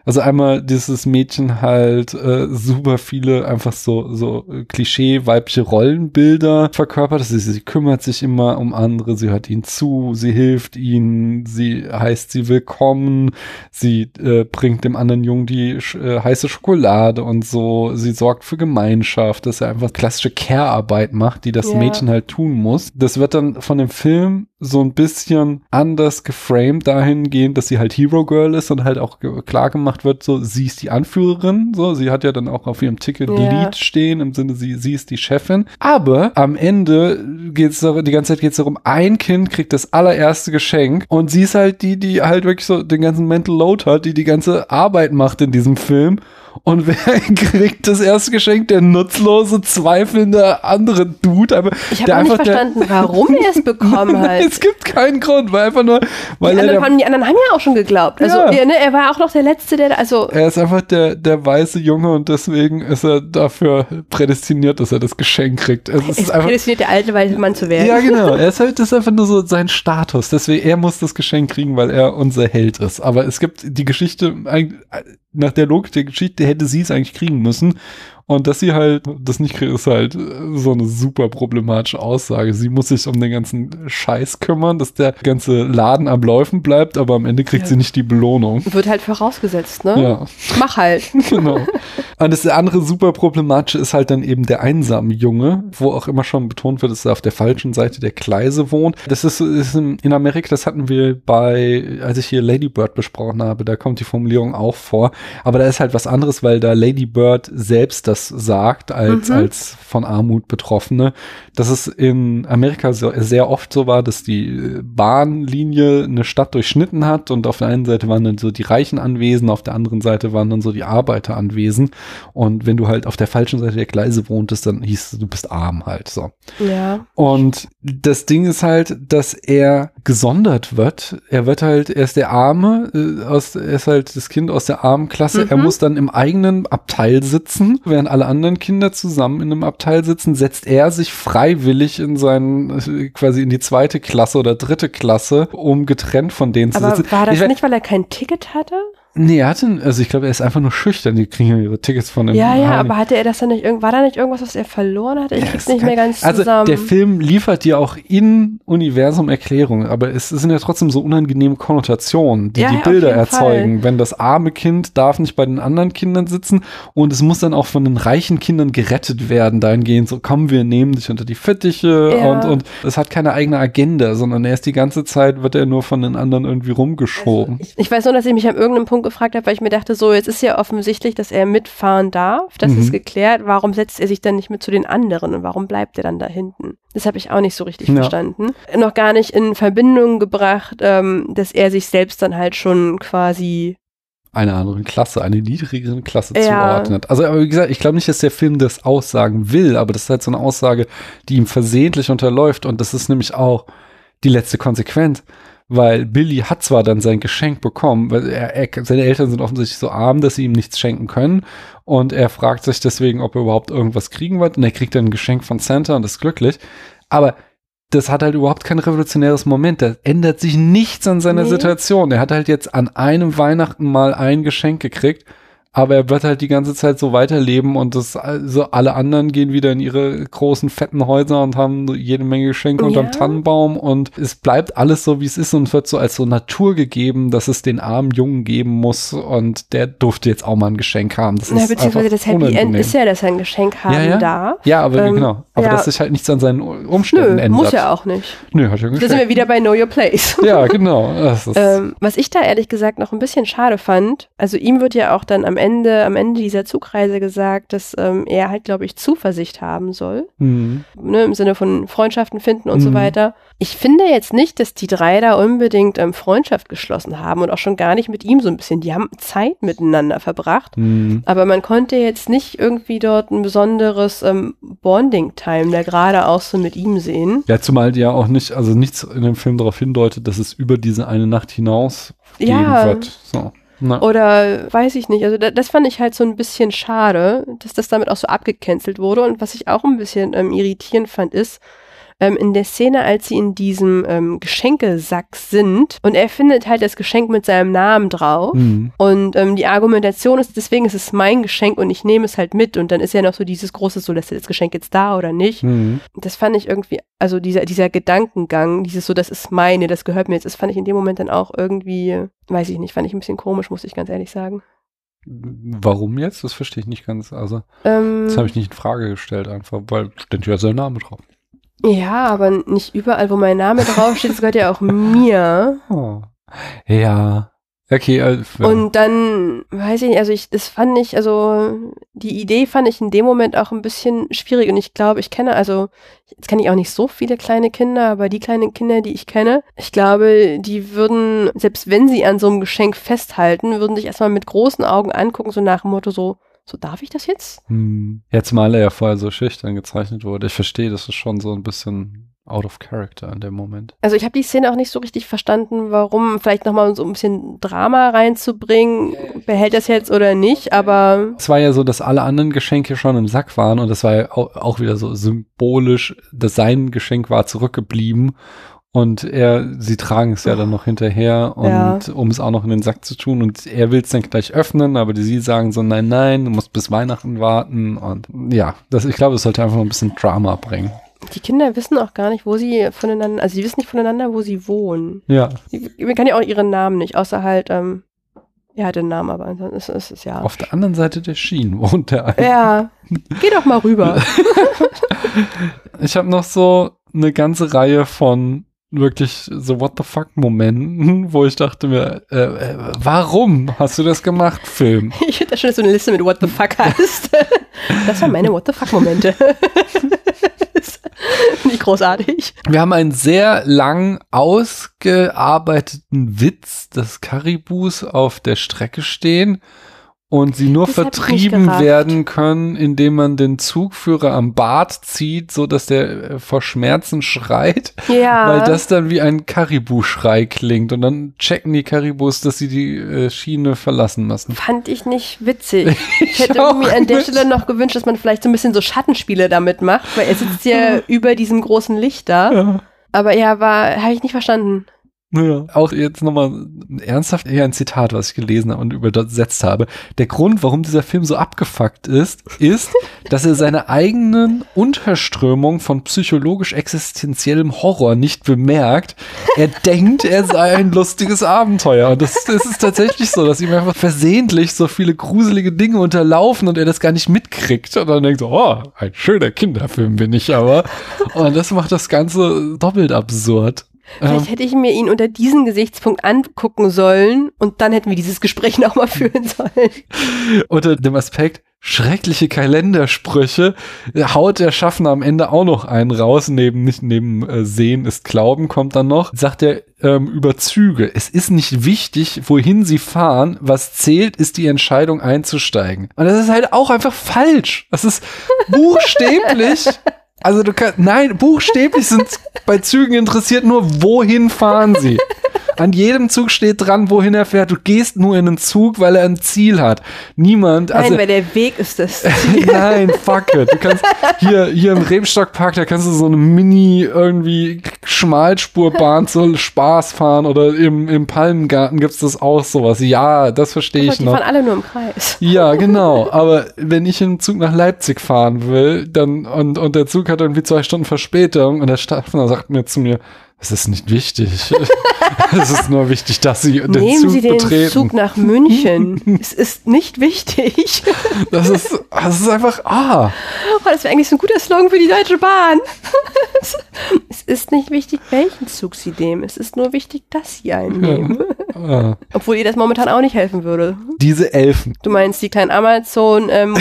Also einmal dieses Mädchen halt äh, super viele einfach so so äh, Klischee weibliche Rollenbilder verkörpert. Sie, sie kümmert sich immer um andere, sie hört ihnen zu, sie hilft ihnen, sie heißt sie willkommen, sie äh, bringt dem anderen Jungen die äh, heiße Schokolade und so, sie sorgt für Gemeinschaft, dass er einfach klassische Care-Arbeit macht, die das Ja. Mädchen halt tun muss. Das wird dann von dem Film so ein bisschen anders geframed dahingehend, dass sie halt Hero Girl ist und halt auch klar gemacht wird, so sie ist die Anführerin, so sie hat ja dann auch auf ihrem Ticket Ja. Lead stehen, im Sinne sie, sie ist die Chefin. Aber am Ende geht's die ganze Zeit geht es darum, ein Kind kriegt das allererste Geschenk und sie ist halt die, die halt wirklich so den ganzen Mental Load hat, die die ganze Arbeit macht in diesem Film. Und wer [laughs] kriegt das erste Geschenk? Der nutzlose, zweifelnde andere Dude. Aber Ich habe nicht verstanden, warum er es [laughs] bekommen hat. es gibt keinen Grund, weil einfach nur, weil Die er, anderen, der, haben, die anderen haben ja auch schon geglaubt. Also, Ja. ja. ne, er war auch noch der Letzte, der, also, er ist einfach der, der weiße Junge und deswegen ist er dafür prädestiniert, dass er das Geschenk kriegt. Es er ist ist einfach, prädestiniert, der alte weiße Mann zu werden. ja, genau. [laughs] Er ist halt, das ist einfach nur so sein Status. Deswegen, er muss das Geschenk kriegen, weil er unser Held ist. Aber es gibt die Geschichte, nach der Logik der Geschichte hätte sie es eigentlich kriegen müssen. Und dass sie halt das nicht kriegt, ist halt äh, so eine super problematische Aussage. Sie muss sich um den ganzen Scheiß kümmern, dass der ganze Laden am Laufen bleibt, aber am Ende kriegt Ja. sie nicht die Belohnung. Wird halt vorausgesetzt, ne? Ja. Mach halt. [laughs] genau. Und das andere super problematische ist halt dann eben der einsame Junge, wo auch immer schon betont wird, dass er auf der falschen Seite der Gleise wohnt. Das ist, ist in in Amerika, das hatten wir bei, als ich hier Lady Bird besprochen habe, da kommt die Formulierung auch vor. Aber da ist halt was anderes, weil da Lady Bird selbst das sagt, als, Mhm. als von Armut Betroffene, dass es in Amerika so, sehr oft so war, dass die Bahnlinie eine Stadt durchschnitten hat und auf der einen Seite waren dann so die Reichen anwesend, auf der anderen Seite waren dann so die Arbeiter anwesend. Und wenn du halt auf der falschen Seite der Gleise wohntest, dann hieß es, du bist arm halt so. Ja. Und das Ding ist halt, dass er gesondert wird. Er wird halt, er ist der Arme, äh, aus, er ist halt das Kind aus der armen Klasse. Er Mhm. muss dann im eigenen Abteil sitzen, während alle anderen Kinder zusammen in einem Abteil sitzen, setzt er sich freiwillig in seinen, äh, quasi in die zweite Klasse oder dritte Klasse, um getrennt von denen zu Aber sitzen. war das ich nicht, weil er kein Ticket hatte? Nee, er hatte, also ich glaube, er ist einfach nur schüchtern. Die kriegen ja ihre Tickets von dem Ja, ja, aber hatte er das dann nicht, irgend- war da nicht irgendwas, was er verloren hat? Ich Ja, krieg's nicht kann- mehr ganz Also zusammen. der Film liefert dir auch in Universum Erklärungen, aber es sind ja trotzdem so unangenehme Konnotationen, die Ja, die ja, Bilder erzeugen. Wenn das arme Kind darf nicht bei den anderen Kindern sitzen und es muss dann auch von den reichen Kindern gerettet werden, dahingehend so, komm, wir nehmen dich unter die Fittiche und, und es hat keine eigene Agenda, sondern er ist die ganze Zeit, wird er nur von den anderen irgendwie rumgeschoben. ich, ich weiß nur, dass ich mich an irgendeinem Punkt gefragt habe, weil ich mir dachte, so, jetzt ist ja offensichtlich, dass er mitfahren darf. Das Mhm. ist geklärt. Warum setzt er sich dann nicht mit zu den anderen und warum bleibt er dann da hinten? Das habe ich auch nicht so richtig Ja. verstanden. Noch gar nicht in Verbindung gebracht, ähm, dass er sich selbst dann halt schon quasi einer anderen Klasse, einer niedrigeren Klasse Ja. zuordnet. Also, aber wie gesagt, ich glaube nicht, dass der Film das aussagen will, aber das ist halt so eine Aussage, die ihm versehentlich unterläuft und das ist nämlich auch die letzte Konsequenz. Weil Billy hat zwar dann sein Geschenk bekommen, weil er, er, seine Eltern sind offensichtlich so arm, dass sie ihm nichts schenken können. Und er fragt sich deswegen, ob er überhaupt irgendwas kriegen wird. Und er kriegt dann ein Geschenk von Santa und ist glücklich. Aber das hat halt überhaupt kein revolutionäres Moment. Da ändert sich nichts an seiner Nee. Situation. Er hat halt jetzt an einem Weihnachten mal ein Geschenk gekriegt. Aber er wird halt die ganze Zeit so weiterleben und das, also alle anderen gehen wieder in ihre großen, fetten Häuser und haben jede Menge Geschenke unterm Ja. Tannenbaum und es bleibt alles so, wie es ist und wird so als so Natur gegeben, dass es den armen Jungen geben muss und der durfte jetzt auch mal ein Geschenk haben. Das Na, ist beziehungsweise das Happy End ist ja, dass er ein Geschenk haben Ja, ja. darf. Ja, aber Ähm, genau. Aber ja. dass sich halt nichts an seinen Umständen Nö, ändert. muss ja auch nicht. Nö, hat ja ein Da sind wir wieder bei Know Your Place. Ja, genau. Ähm, was ich da ehrlich gesagt noch ein bisschen schade fand, also ihm wird ja auch dann am Ende, am Ende dieser Zugreise gesagt, dass ähm, er halt, glaube ich, Zuversicht haben soll, hm. ne, im Sinne von Freundschaften finden und so Mhm. weiter. Ich finde jetzt nicht, dass die drei da unbedingt ähm, Freundschaft geschlossen haben und auch schon gar nicht mit ihm so ein bisschen. Die haben Zeit miteinander verbracht. Hm. Aber man konnte jetzt nicht irgendwie dort ein besonderes ähm, Bonding-Time da gerade auch so mit ihm sehen. Ja, zumal ja auch nicht, also nichts in dem Film darauf hindeutet, dass es über diese eine Nacht hinaus gehen Ja. wird. So. Na. Oder weiß ich nicht. Also da, das fand ich halt so ein bisschen schade, dass das damit auch so abgecancelt wurde. Und was ich auch ein bisschen ähm, irritierend fand, ist, ähm, in der Szene, als sie in diesem ähm, Geschenkesack sind und er findet halt das Geschenk mit seinem Namen drauf. Hm. Und ähm, die Argumentation ist, deswegen ist es mein Geschenk und ich nehme es halt mit. Und dann ist ja noch so dieses große, so lässt er das Geschenk jetzt da oder nicht. Hm. Das fand ich irgendwie, also dieser, dieser Gedankengang, dieses so, das ist meine, das gehört mir jetzt, das fand ich in dem Moment dann auch irgendwie, weiß ich nicht, fand ich ein bisschen komisch, muss ich ganz ehrlich sagen. Warum jetzt? Das verstehe ich nicht ganz. Also, Ähm, das habe ich nicht in Frage gestellt, einfach, weil steht ja sein Name drauf. Ja, aber nicht überall, wo mein Name draufsteht, das gehört ja auch mir. Oh. Ja, Okay, ja. Und dann, weiß ich nicht, also ich, das fand ich, also die Idee fand ich in dem Moment auch ein bisschen schwierig und ich glaube, ich kenne, also jetzt kenne ich auch nicht so viele kleine Kinder, aber die kleinen Kinder, die ich kenne, ich glaube, die würden, selbst wenn sie an so einem Geschenk festhalten, würden sich erstmal mit großen Augen angucken, so nach dem Motto so, so darf ich das jetzt? Hm. Jetzt mal er ja vorher so schüchtern gezeichnet wurde. Ich verstehe, das ist schon so ein bisschen out of character in dem Moment. Also ich habe die Szene auch nicht so richtig verstanden, warum vielleicht nochmal so ein bisschen Drama reinzubringen, behält das jetzt oder nicht, aber Es war ja so, dass alle anderen Geschenke schon im Sack waren und das war ja auch, auch wieder so symbolisch, dass sein Geschenk war zurückgeblieben und er, sie tragen es ja dann noch hinterher und Ja. um es auch noch in den Sack zu tun und er will es dann gleich öffnen, aber die, sie sagen so, nein, nein, du musst bis Weihnachten warten und ja, das, ich glaube, es sollte einfach ein bisschen Drama bringen. die Kinder wissen auch gar nicht, wo sie voneinander, also sie wissen nicht voneinander, wo sie wohnen. Ja, Man kann ja auch ihren Namen nicht, außer halt, ähm, er hat den Namen, aber ansonsten ist ist es ja. auf der anderen Seite der Schienen wohnt der eine. Ja, geh doch mal rüber. [laughs] Ich habe noch so eine ganze Reihe von wirklich so What the fuck Momenten, [laughs] wo ich dachte mir, äh, äh, warum hast du das gemacht, Film? [laughs] Ich finde das schon so eine Liste mit What the fuck heißt. [laughs] Das waren meine What the fuck Momente. Nicht großartig. Wir haben einen sehr lang ausgearbeiteten Witz, dass Karibus auf der Strecke stehen und sie nur Das ich vertrieben werden können, indem man den Zugführer am Bart zieht, so dass der äh, vor Schmerzen schreit. Ja. Weil das dann wie ein Karibu-Schrei klingt und dann checken die Karibus, dass sie die äh, Schiene verlassen müssen. Fand ich nicht witzig. [laughs] Ich hätte auch irgendwie an der. Stelle noch gewünscht, dass man vielleicht so ein bisschen so Schattenspiele damit macht, weil er sitzt ja [laughs] über diesem großen Licht da. Ja. Aber ja, war, habe ich nicht verstanden. Ja. Auch jetzt nochmal ernsthaft eher ein Zitat, was ich gelesen habe und übersetzt habe. Der Grund, warum dieser Film so abgefuckt ist, ist, dass er seine eigenen Unterströmung von psychologisch existenziellem Horror nicht bemerkt. Er denkt, er sei ein lustiges Abenteuer. Und das, das ist tatsächlich so, dass ihm einfach versehentlich so viele gruselige Dinge unterlaufen und er das gar nicht mitkriegt. Und dann denkt so, oh, ein schöner Kinderfilm bin ich aber. Und das macht das Ganze doppelt absurd. Vielleicht Ähm, hätte ich mir ihn unter diesem Gesichtspunkt angucken sollen und dann hätten wir dieses Gespräch [laughs] nochmal führen sollen. unter dem Aspekt schreckliche Kalendersprüche haut der Schaffner am Ende auch noch einen raus, neben nicht neben äh, Sehen ist Glauben kommt dann noch, sagt er ähm, über Züge. Es ist nicht wichtig, wohin sie fahren, was zählt, ist die Entscheidung einzusteigen. Und das ist halt auch einfach falsch. Das ist [laughs] buchstäblich also du kannst, nein, buchstäblich sind [laughs] bei Zügen interessiert nur, wohin fahren sie. An jedem Zug steht dran, wohin er fährt. Du gehst nur in einen Zug, weil er ein Ziel hat. Niemand, also Nein, weil der Weg ist das. [laughs] Nein, fuck it. Du kannst hier, hier im Rebstockpark, da kannst du so eine Mini irgendwie Schmalspurbahn zum Spaß fahren oder im, im Palmengarten gibt's das auch sowas. Ja, das verstehe ich die noch. fahren alle nur im Kreis. Ja, [laughs] genau. Aber wenn ich im Zug nach Leipzig fahren will, dann und, und der Zug hat irgendwie zwei Stunden Verspätung und der Schaffner sagt mir zu mir, es ist nicht wichtig. [laughs] es ist nur wichtig, dass Sie den Nehmen Zug Sie den betreten. Zug nach München. [laughs] es ist nicht wichtig. Das ist, das ist einfach, ah. Oh, das wäre eigentlich so ein guter Slogan für die Deutsche Bahn. [laughs] es ist nicht wichtig, welchen Zug Sie nehmen. Es ist nur wichtig, dass Sie einen nehmen. ah. Obwohl ihr das momentan auch nicht helfen würde. Diese Elfen. Du meinst die kleinen Amazon ähm?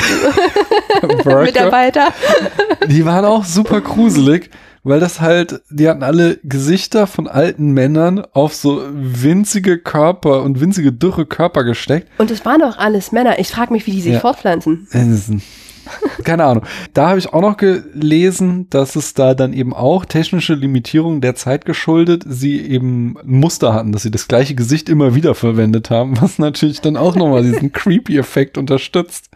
Die waren auch super gruselig, weil das halt, die hatten alle Gesichter von alten Männern auf so winzige Körper und winzige dürre Körper gesteckt. Und es waren doch alles Männer. Ich frage mich, wie die sich Ja. fortpflanzen. [laughs] Keine Ahnung. Da habe ich auch noch gelesen, dass es da dann eben auch technische Limitierungen der Zeit geschuldet, sie eben ein Muster hatten, dass sie das gleiche Gesicht immer wieder verwendet haben, was natürlich dann auch nochmal diesen [laughs] Creepy-Effekt unterstützt.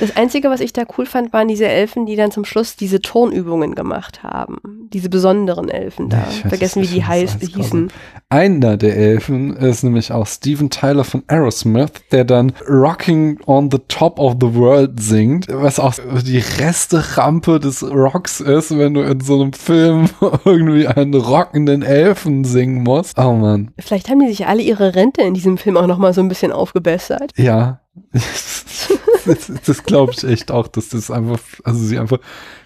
Das Einzige, was ich da cool fand, waren diese Elfen, die dann zum Schluss diese Tonübungen gemacht haben. Diese besonderen Elfen da. Ich Vergessen, wie es die nicht, heiß, hießen. Einer der Elfen ist nämlich auch Steven Tyler von Aerosmith, der dann Rocking on the Top of the World singt, was auch die Resterampe des Rocks ist, wenn du in so einem Film [laughs] irgendwie einen rockenden Elfen singen musst. Oh man, Vielleicht haben die sich alle ihre Rente in diesem Film auch nochmal so ein bisschen aufgebessert. ja. Das das glaube ich echt auch, dass das einfach, also sie einfach,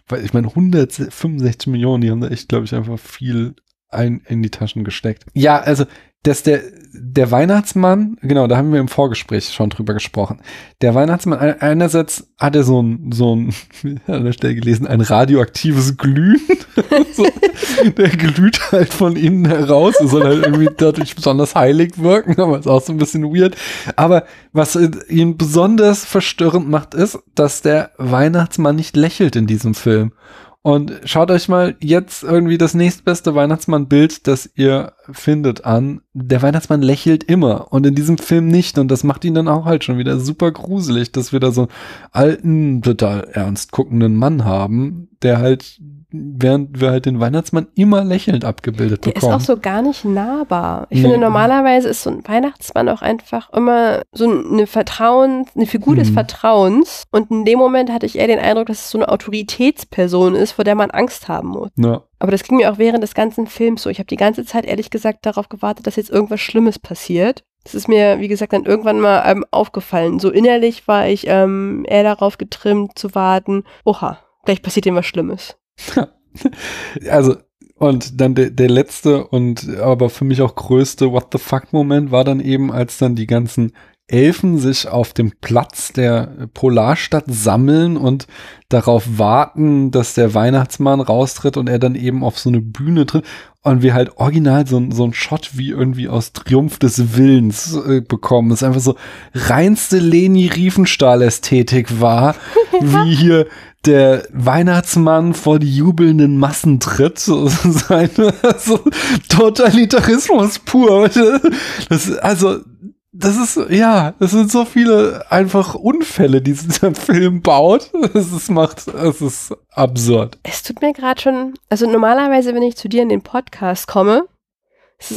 weil ich meine 165 Millionen, die haben da echt, glaube ich, einfach viel ein in die Taschen gesteckt. Ja, also dass der der Weihnachtsmann, genau, da haben wir im Vorgespräch schon drüber gesprochen. Der Weihnachtsmann, einerseits hat er so ein, so ein, [laughs] an der Stelle gelesen, ein radioaktives Glühen. [laughs] so, der glüht halt von innen heraus. Er soll halt irgendwie dadurch besonders heilig wirken, aber ist auch so ein bisschen weird. Aber was ihn besonders verstörend macht, ist, dass der Weihnachtsmann nicht lächelt in diesem Film. Und schaut euch mal jetzt irgendwie das nächstbeste Weihnachtsmann-Bild, das ihr findet, an. Der Weihnachtsmann lächelt immer und in diesem Film nicht. Und das macht ihn dann auch halt schon wieder super gruselig, dass wir da so einen alten, total ernst guckenden Mann haben, der halt während wir halt den Weihnachtsmann immer lächelnd abgebildet Der bekommen. ist auch so gar nicht nahbar. Ich Nee. finde, normalerweise ist so ein Weihnachtsmann auch einfach immer so eine Vertrauen, eine Figur des Mhm. Vertrauens. Und in dem Moment hatte ich eher den Eindruck, dass es so eine Autoritätsperson ist, vor der man Angst haben muss. ja. Aber das ging mir auch während des ganzen Films so. Ich habe die ganze Zeit ehrlich gesagt darauf gewartet, dass jetzt irgendwas Schlimmes passiert. Das ist mir, wie gesagt, dann irgendwann mal ähm, aufgefallen. So innerlich war ich ähm, eher darauf getrimmt zu warten, oha, gleich passiert ihm was Schlimmes. [laughs] Also, und dann der, der letzte und aber für mich auch größte What the fuck-Moment war dann eben, als dann die ganzen Elfen sich auf dem Platz der Polarstadt sammeln und darauf warten, dass der Weihnachtsmann raustritt und er dann eben auf so eine Bühne tritt und wir halt original so, ein- so ein Shot wie irgendwie aus Triumph des Willens äh, bekommen. Das einfach so reinste Leni Riefenstahl-Ästhetik war, [laughs] wie hier der Weihnachtsmann vor die jubelnden Massen tritt. So, sein, [laughs] so Totalitarismus pur. Das, also, das ist, ja, das sind so viele einfach Unfälle, die dieser [laughs] Film baut. Es ist, macht, es ist absurd. Es tut mir gerade schon, also normalerweise, wenn ich zu dir in den Podcast komme, es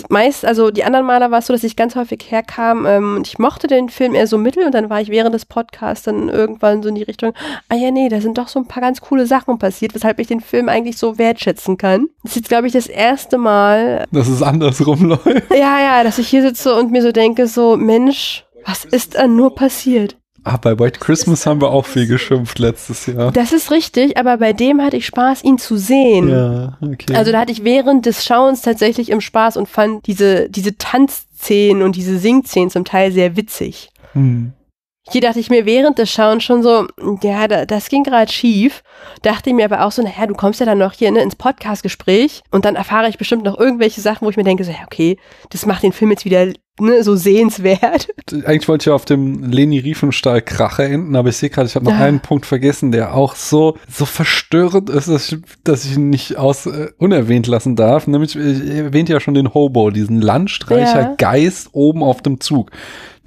meist, also die anderen Male war es so, dass ich ganz häufig herkam ähm, und ich mochte den Film eher so mittel und dann war ich während des Podcasts dann irgendwann so in die Richtung, ah ja, nee, da sind doch so ein paar ganz coole Sachen passiert, weshalb ich den Film eigentlich so wertschätzen kann. Das ist jetzt, glaube ich, das erste Mal, Dass es andersrum [laughs] läuft. ja, ja, dass ich hier sitze und mir so denke, so, Mensch, was ist da nur passiert? Ah, bei White Christmas haben wir auch viel geschimpft letztes Jahr. Das ist richtig, aber bei dem hatte ich Spaß, ihn zu sehen. Ja, okay. Also da hatte ich während des Schauens tatsächlich im Spaß und fand diese, diese Tanzszenen und diese Singszenen zum Teil sehr witzig. hm. Hier dachte ich mir während des Schauens schon so, ja, da, das ging gerade schief. Dachte ich mir aber auch so, naja, du kommst ja dann noch hier ne, ins Podcast-Gespräch und dann erfahre ich bestimmt noch irgendwelche Sachen, wo ich mir denke, so, ja, okay, das macht den Film jetzt wieder ne, so sehenswert. Eigentlich wollte ich auf dem Leni Riefenstahl Kracher enden, aber ich sehe gerade, ich habe noch Ja. einen Punkt vergessen, der auch so, so verstörend ist, dass ich, dass ich ihn nicht aus, äh, unerwähnt lassen darf. Nämlich, ich erwähnte ja schon den Hobo, diesen Landstreicher Ja. Geist oben auf dem Zug.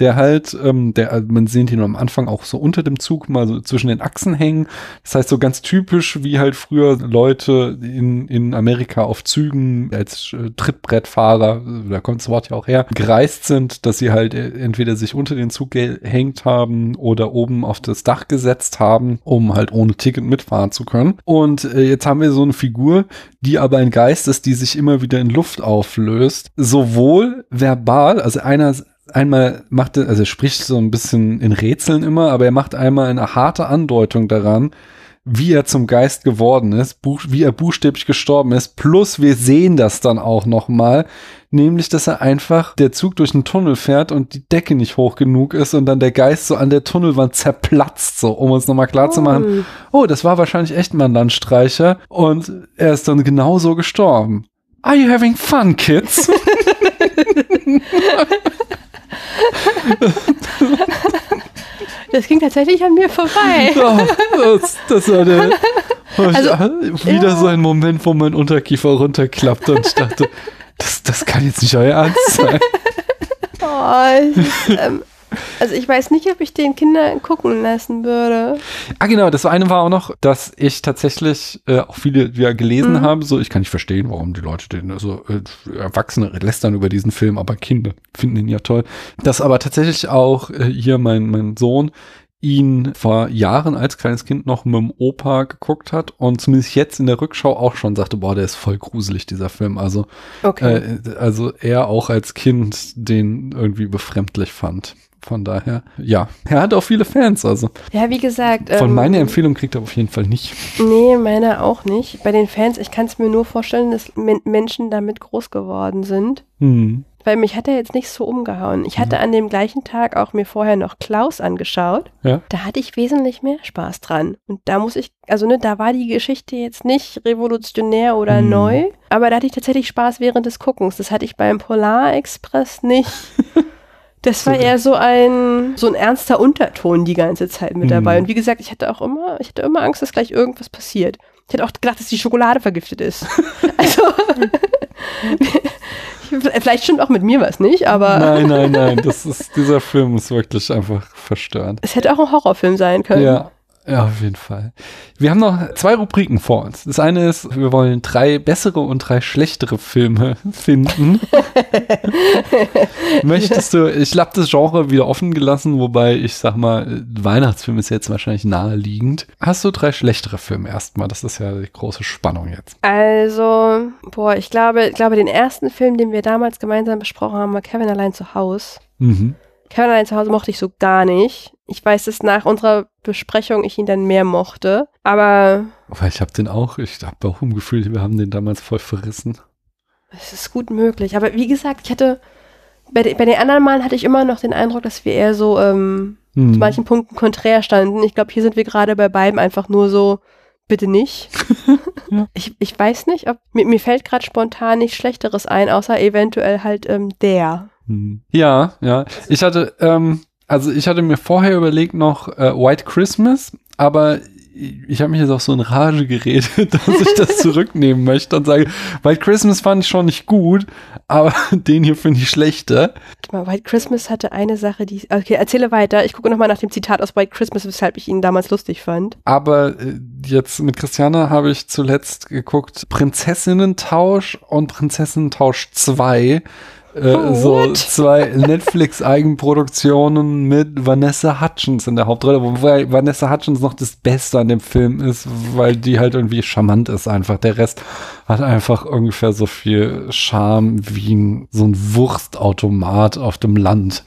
Der halt, ähm, der, äh, man sieht ihn am Anfang auch so unter dem Zug mal so zwischen den Achsen hängen. Das heißt so ganz typisch, wie halt früher Leute in, in Amerika auf Zügen als äh, Trittbrettfahrer, da kommt das Wort ja auch her, gereist sind, dass sie halt äh, entweder sich unter den Zug gehängt haben oder oben auf das Dach gesetzt haben, um halt ohne Ticket mitfahren zu können. Und äh, jetzt haben wir so eine Figur, die aber ein Geist ist, die sich immer wieder in Luft auflöst. Sowohl verbal, also einer einmal macht er, also er spricht so ein bisschen in Rätseln immer, aber er macht einmal eine harte Andeutung daran, wie er zum Geist geworden ist, wie er buchstäblich gestorben ist. Plus wir sehen das dann auch noch mal, nämlich, dass er einfach der Zug durch einen Tunnel fährt und die Decke nicht hoch genug ist und dann der Geist so an der Tunnelwand zerplatzt, so um uns noch mal klar zu machen, oh, das war wahrscheinlich echt mal ein Landstreicher und er ist dann genauso gestorben. Are you having fun, kids? [laughs] [laughs] [laughs] Das ging tatsächlich an mir vorbei. Ja, das, das war der. Also, wieder ja. so ein Moment, wo mein Unterkiefer runterklappt und ich dachte, das, das kann jetzt nicht euer Ernst sein. [laughs] Oh, ich, ähm, also ich weiß nicht, ob ich den Kindern gucken lassen würde. Ah, genau, das eine war auch noch, dass ich tatsächlich äh, auch viele wieder gelesen Mhm. habe. So, ich kann nicht verstehen, warum die Leute den, also äh, Erwachsene lästern über diesen Film, aber Kinder finden ihn ja toll. Dass aber tatsächlich auch äh, hier mein, mein Sohn ihn vor Jahren als kleines Kind noch mit dem Opa geguckt hat und zumindest jetzt in der Rückschau auch schon sagte, boah, der ist voll gruselig, dieser Film. Also, Okay. äh, also er auch als Kind den irgendwie befremdlich fand. Von daher, ja, er hat auch viele Fans, also. ja, wie gesagt. Von ähm, meiner Empfehlung kriegt er auf jeden Fall nicht. Nee, meine auch nicht. Bei den Fans, ich kann es mir nur vorstellen, dass Men Menschen damit groß geworden sind. Hm. weil mich hat er jetzt nicht so umgehauen. Ich hatte an dem gleichen Tag auch mir vorher noch Klaus angeschaut. Ja. Da hatte ich wesentlich mehr Spaß dran. Und da muss ich, also ne, da war die Geschichte jetzt nicht revolutionär oder Hm. neu, aber da hatte ich tatsächlich Spaß während des Guckens. Das hatte ich beim Polar Express nicht. [laughs] Das war eher so ein, so ein ernster Unterton die ganze Zeit mit dabei. Hm. Und wie gesagt, ich hatte auch immer, ich hatte immer Angst, dass gleich irgendwas passiert. Ich hätte auch gedacht, dass die Schokolade vergiftet ist. [laughs] also, [laughs] vielleicht stimmt auch mit mir was nicht, aber Nein, nein, nein. [laughs] Das ist, dieser Film ist wirklich einfach verstörend. es hätte auch ein Horrorfilm sein können. Ja. Ja, auf jeden Fall. Wir haben noch zwei Rubriken vor uns. Das eine ist, wir wollen drei bessere und drei schlechtere Filme [laughs] finden. [laughs] Möchtest du, ich habe das Genre wieder offen gelassen, wobei ich sag mal, Weihnachtsfilm ist jetzt wahrscheinlich naheliegend. Hast du drei schlechtere Filme erstmal? Das ist ja die große Spannung jetzt. Also, boah, ich glaube, ich glaube, den ersten Film, den wir damals gemeinsam besprochen haben, war Kevin allein zu Haus. Mhm. Kevin allein zu Hause mochte ich so gar nicht. Ich weiß, dass nach unserer Besprechung ich ihn dann mehr mochte. Aber Weil ich habe den auch, ich habe auch im Gefühl, wir haben den damals voll verrissen. es ist gut möglich. Aber wie gesagt, ich hatte, bei, de, bei den anderen Malen hatte ich immer noch den Eindruck, dass wir eher so ähm, Hm. zu manchen Punkten konträr standen. Ich glaube, hier sind wir gerade bei beiden einfach nur so, bitte nicht. [laughs] Ja. ich, ich weiß nicht, ob mir, mir fällt gerade spontan nichts Schlechteres ein, außer eventuell halt ähm, der. Hm. Ja, ja. Ich hatte, ähm, also ich hatte mir vorher überlegt noch äh, White Christmas, aber ich habe mich jetzt auch so in Rage geredet, [laughs] dass ich das zurücknehmen möchte und sage, White Christmas fand ich schon nicht gut, aber [laughs] den hier finde ich schlechter. Mal, White Christmas hatte eine Sache, die. Okay, erzähle weiter. Ich gucke nochmal nach dem Zitat aus White Christmas, weshalb ich ihn damals lustig fand. Aber äh, jetzt mit Christiana habe ich zuletzt geguckt Prinzessinnentausch und Prinzessinnentausch 2. Äh, so zwei Netflix-Eigenproduktionen mit Vanessa Hutchins in der Hauptrolle, wobei Vanessa Hutchins noch das Beste an dem Film ist, weil die halt irgendwie charmant ist einfach. Der Rest hat einfach ungefähr so viel Charme wie ein, so ein Wurstautomat auf dem Land.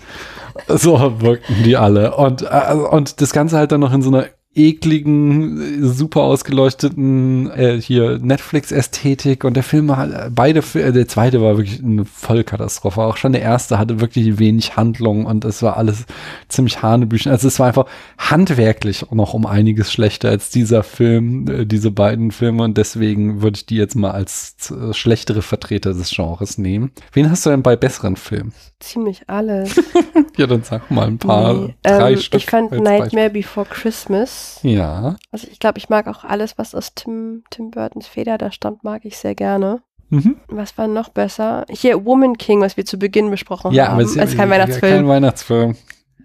So wirkten die alle. Und, äh, und das Ganze halt dann noch in so einer ekligen, super ausgeleuchteten äh, hier Netflix-Ästhetik und der Film hat beide, äh, der zweite war wirklich eine Vollkatastrophe. Auch schon der erste hatte wirklich wenig Handlung und es war alles ziemlich hanebüchen. Also es war einfach handwerklich noch um einiges schlechter als dieser Film, äh, diese beiden Filme und deswegen würde ich die jetzt mal als äh, schlechtere Vertreter des Genres nehmen. Wen hast du denn bei besseren Filmen? Ziemlich alles. [laughs] Ja, dann sag mal ein paar, Nee, drei ähm, Stück. ich fand Nightmare Before Christmas. Ja. Also ich glaube, ich mag auch alles, was aus Tim, Tim Burtons Feder da stammt, mag ich sehr gerne. Mhm. Was war noch besser? Hier, Woman King, was wir zu Beginn besprochen Ja, haben. aber es ist als kein ja Weihnachtsfilm. Kein Weihnachtsfilm.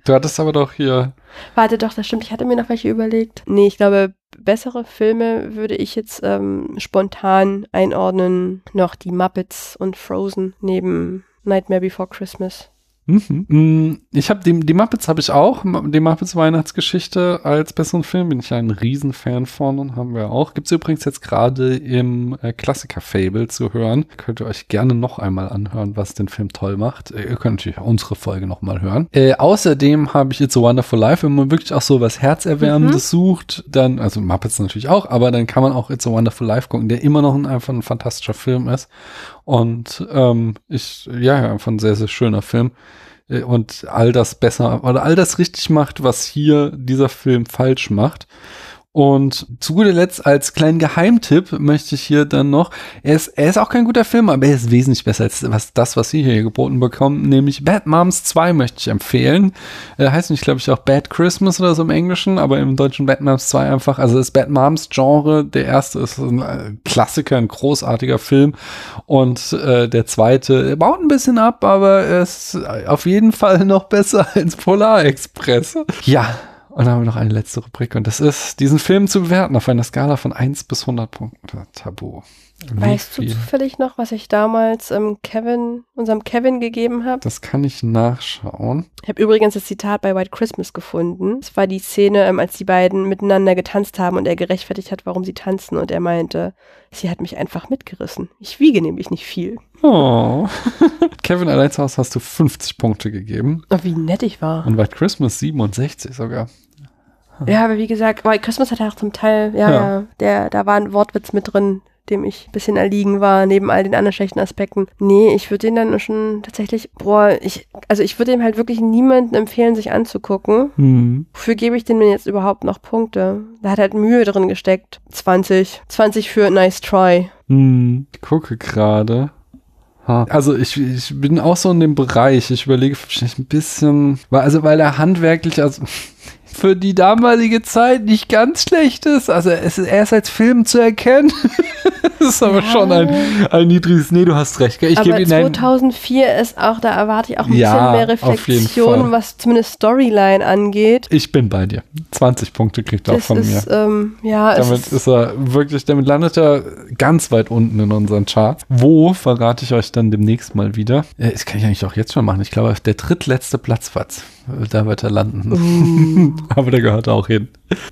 Du hattest aber doch hier. Warte doch, das stimmt. Ich hatte mir noch welche überlegt. Nee, ich glaube, bessere Filme würde ich jetzt ähm, spontan einordnen. Noch die Muppets und Frozen neben Nightmare Before Christmas. Mhm. Mm, Ich habe die, die Muppets habe ich auch. Die Muppets Weihnachtsgeschichte als besseren Film bin ich ein Riesenfan von und haben wir auch. Gibt's übrigens jetzt gerade im äh, Klassiker Fable zu hören. Könnt ihr euch gerne noch einmal anhören, was den Film toll macht. Äh, Ihr könnt natürlich unsere Folge noch mal hören. Äh, außerdem habe ich It's a Wonderful Life, wenn man wirklich auch so was Herzerwärmendes sucht, dann, also Muppets natürlich auch, aber dann kann man auch It's a Wonderful Life gucken, der immer noch ein, einfach ein fantastischer Film ist. Und ähm, ich, ja, einfach ein sehr, sehr schöner Film. Äh, Und all das besser oder all das richtig macht, was hier dieser Film falsch macht. Und zu guter Letzt als kleinen Geheimtipp möchte ich hier dann noch, er ist, er ist auch kein guter Film, aber er ist wesentlich besser als was, das, was Sie hier geboten bekommen, nämlich Bad Moms 2 möchte ich empfehlen. Er heißt nicht, glaube ich, auch Bad Christmas oder so im Englischen, aber im deutschen Bad Moms 2 einfach, also das Bad Moms Genre, der erste ist ein äh, Klassiker, ein großartiger Film und äh, der zweite baut ein bisschen ab, aber er ist auf jeden Fall noch besser [laughs] als Polar Express. Ja, und dann haben wir noch eine letzte Rubrik und das ist, diesen Film zu bewerten auf einer Skala von 1 bis 100 Punkten. Tabu. Wie Weißt du viel? zufällig noch, was ich damals ähm, Kevin, unserem Kevin gegeben habe? Das kann ich nachschauen. Ich habe übrigens das Zitat bei White Christmas gefunden. Es war die Szene, ähm, als die beiden miteinander getanzt haben und er gerechtfertigt hat, warum sie tanzen. Und er meinte, sie hat mich einfach mitgerissen. Ich wiege nämlich nicht viel. Oh. [laughs] Kevin allein zu Hause hast du 50 Punkte gegeben Oh, wie nett ich war. und White Christmas 67 sogar. Ja, aber wie gesagt, White Christmas hat er auch zum Teil, ja, Ja. ja, der, da war ein Wortwitz mit drin, dem ich ein bisschen erliegen war, neben all den anderen schlechten Aspekten. Nee, ich würde den dann schon tatsächlich, boah, ich, also ich würde ihm halt wirklich niemanden empfehlen, sich anzugucken. Hm. Wofür gebe ich dem denn jetzt überhaupt noch Punkte? Da hat halt Mühe drin gesteckt. 20. 20 für Nice Try. Hm. Ich gucke gerade. Ha. Also ich, ich bin auch so in dem Bereich. Ich überlege vielleicht ein bisschen, weil, also weil er handwerklich, also für die damalige Zeit nicht ganz schlecht ist. Also es ist erst als Film zu erkennen. [laughs] das ist aber Ja. schon ein, ein niedriges. Nee, du hast recht. Ich Aber gebe Ihnen ein, 2004 ist auch, da erwarte ich auch ein Ja, bisschen mehr Reflexion, was zumindest Storyline angeht. ich bin bei dir. 20 Punkte kriegt er auch von mir. ist, ähm, ja, Damit ist, ist er wirklich, damit landet er ganz weit unten in unseren Charts. Wo verrate ich euch dann demnächst mal wieder. Das kann ich eigentlich auch jetzt schon machen. Ich glaube, der drittletzte Platz war's. Da wird er landen. Uh. [laughs] Aber der gehört auch hin.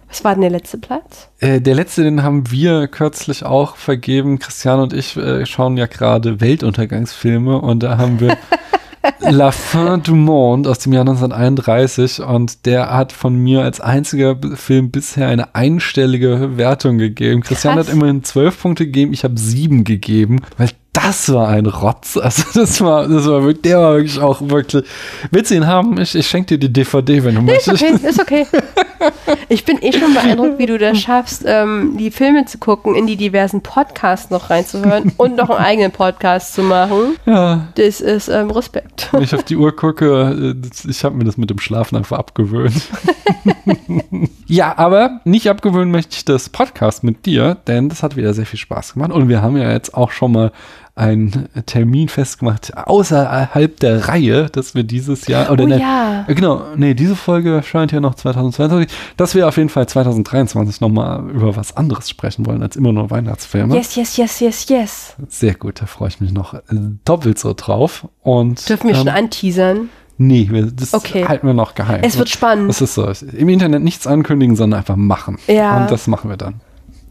was war denn der letzte Platz? Äh, der letzte, den haben wir kürzlich auch vergeben. Christian und ich äh, schauen ja gerade Weltuntergangsfilme und da haben wir [laughs] La Fin du Monde aus dem Jahr 1931 und der hat von mir als einziger Film bisher eine einstellige Wertung gegeben. Christian Krass. hat immerhin zwölf Punkte gegeben, ich habe sieben gegeben, weil das war ein Rotz. Also das war, das war wirklich, der war wirklich auch wirklich. Willst du ihn haben? Ich, ich schenke dir die DVD, wenn du Ist möchtest. okay, ist okay. [laughs] Ich bin eh schon beeindruckt, wie du das schaffst, ähm, die Filme zu gucken, in die diversen Podcasts noch reinzuhören [laughs] und noch einen eigenen Podcast zu machen. Ja, Das ist ähm, Respekt. Wenn ich auf die Uhr gucke, äh, ich habe mir das mit dem Schlafen einfach abgewöhnt. [laughs] ja, aber nicht abgewöhnen möchte ich das Podcast mit dir, denn das hat wieder sehr viel Spaß gemacht. Und wir haben ja jetzt auch schon mal einen Termin festgemacht, außerhalb der Reihe, dass wir dieses Jahr, oder Oh ne, ja. Genau, nee, diese Folge erscheint ja noch 2022, dass wir auf jeden Fall 2023 nochmal über was anderes sprechen wollen, als immer nur Weihnachtsfilme. Yes, yes, yes, yes, yes. Sehr gut, da freue ich mich noch äh, doppelt so drauf. Und, Dürfen wir schon ähm, anteasern? Nee, das Okay. halten wir noch geheim. Es wird spannend. Das ist so. Im Internet nichts ankündigen, sondern einfach machen. Ja. Und das machen wir dann.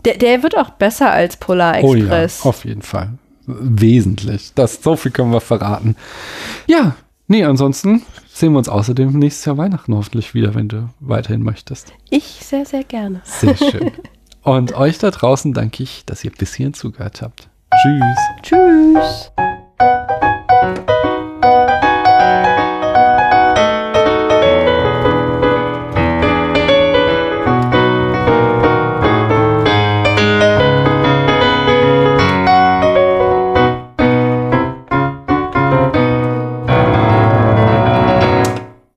Der, der wird auch besser als Polar Oh ja, Express. auf jeden Fall. Wesentlich. Das, so viel können wir verraten. Ja, nee, ansonsten sehen wir uns außerdem nächstes Jahr Weihnachten hoffentlich wieder, wenn du weiterhin möchtest. Ich sehr, sehr gerne. Sehr schön. Und euch da draußen danke ich, dass ihr bis hierhin zugehört habt. Tschüss. Tschüss.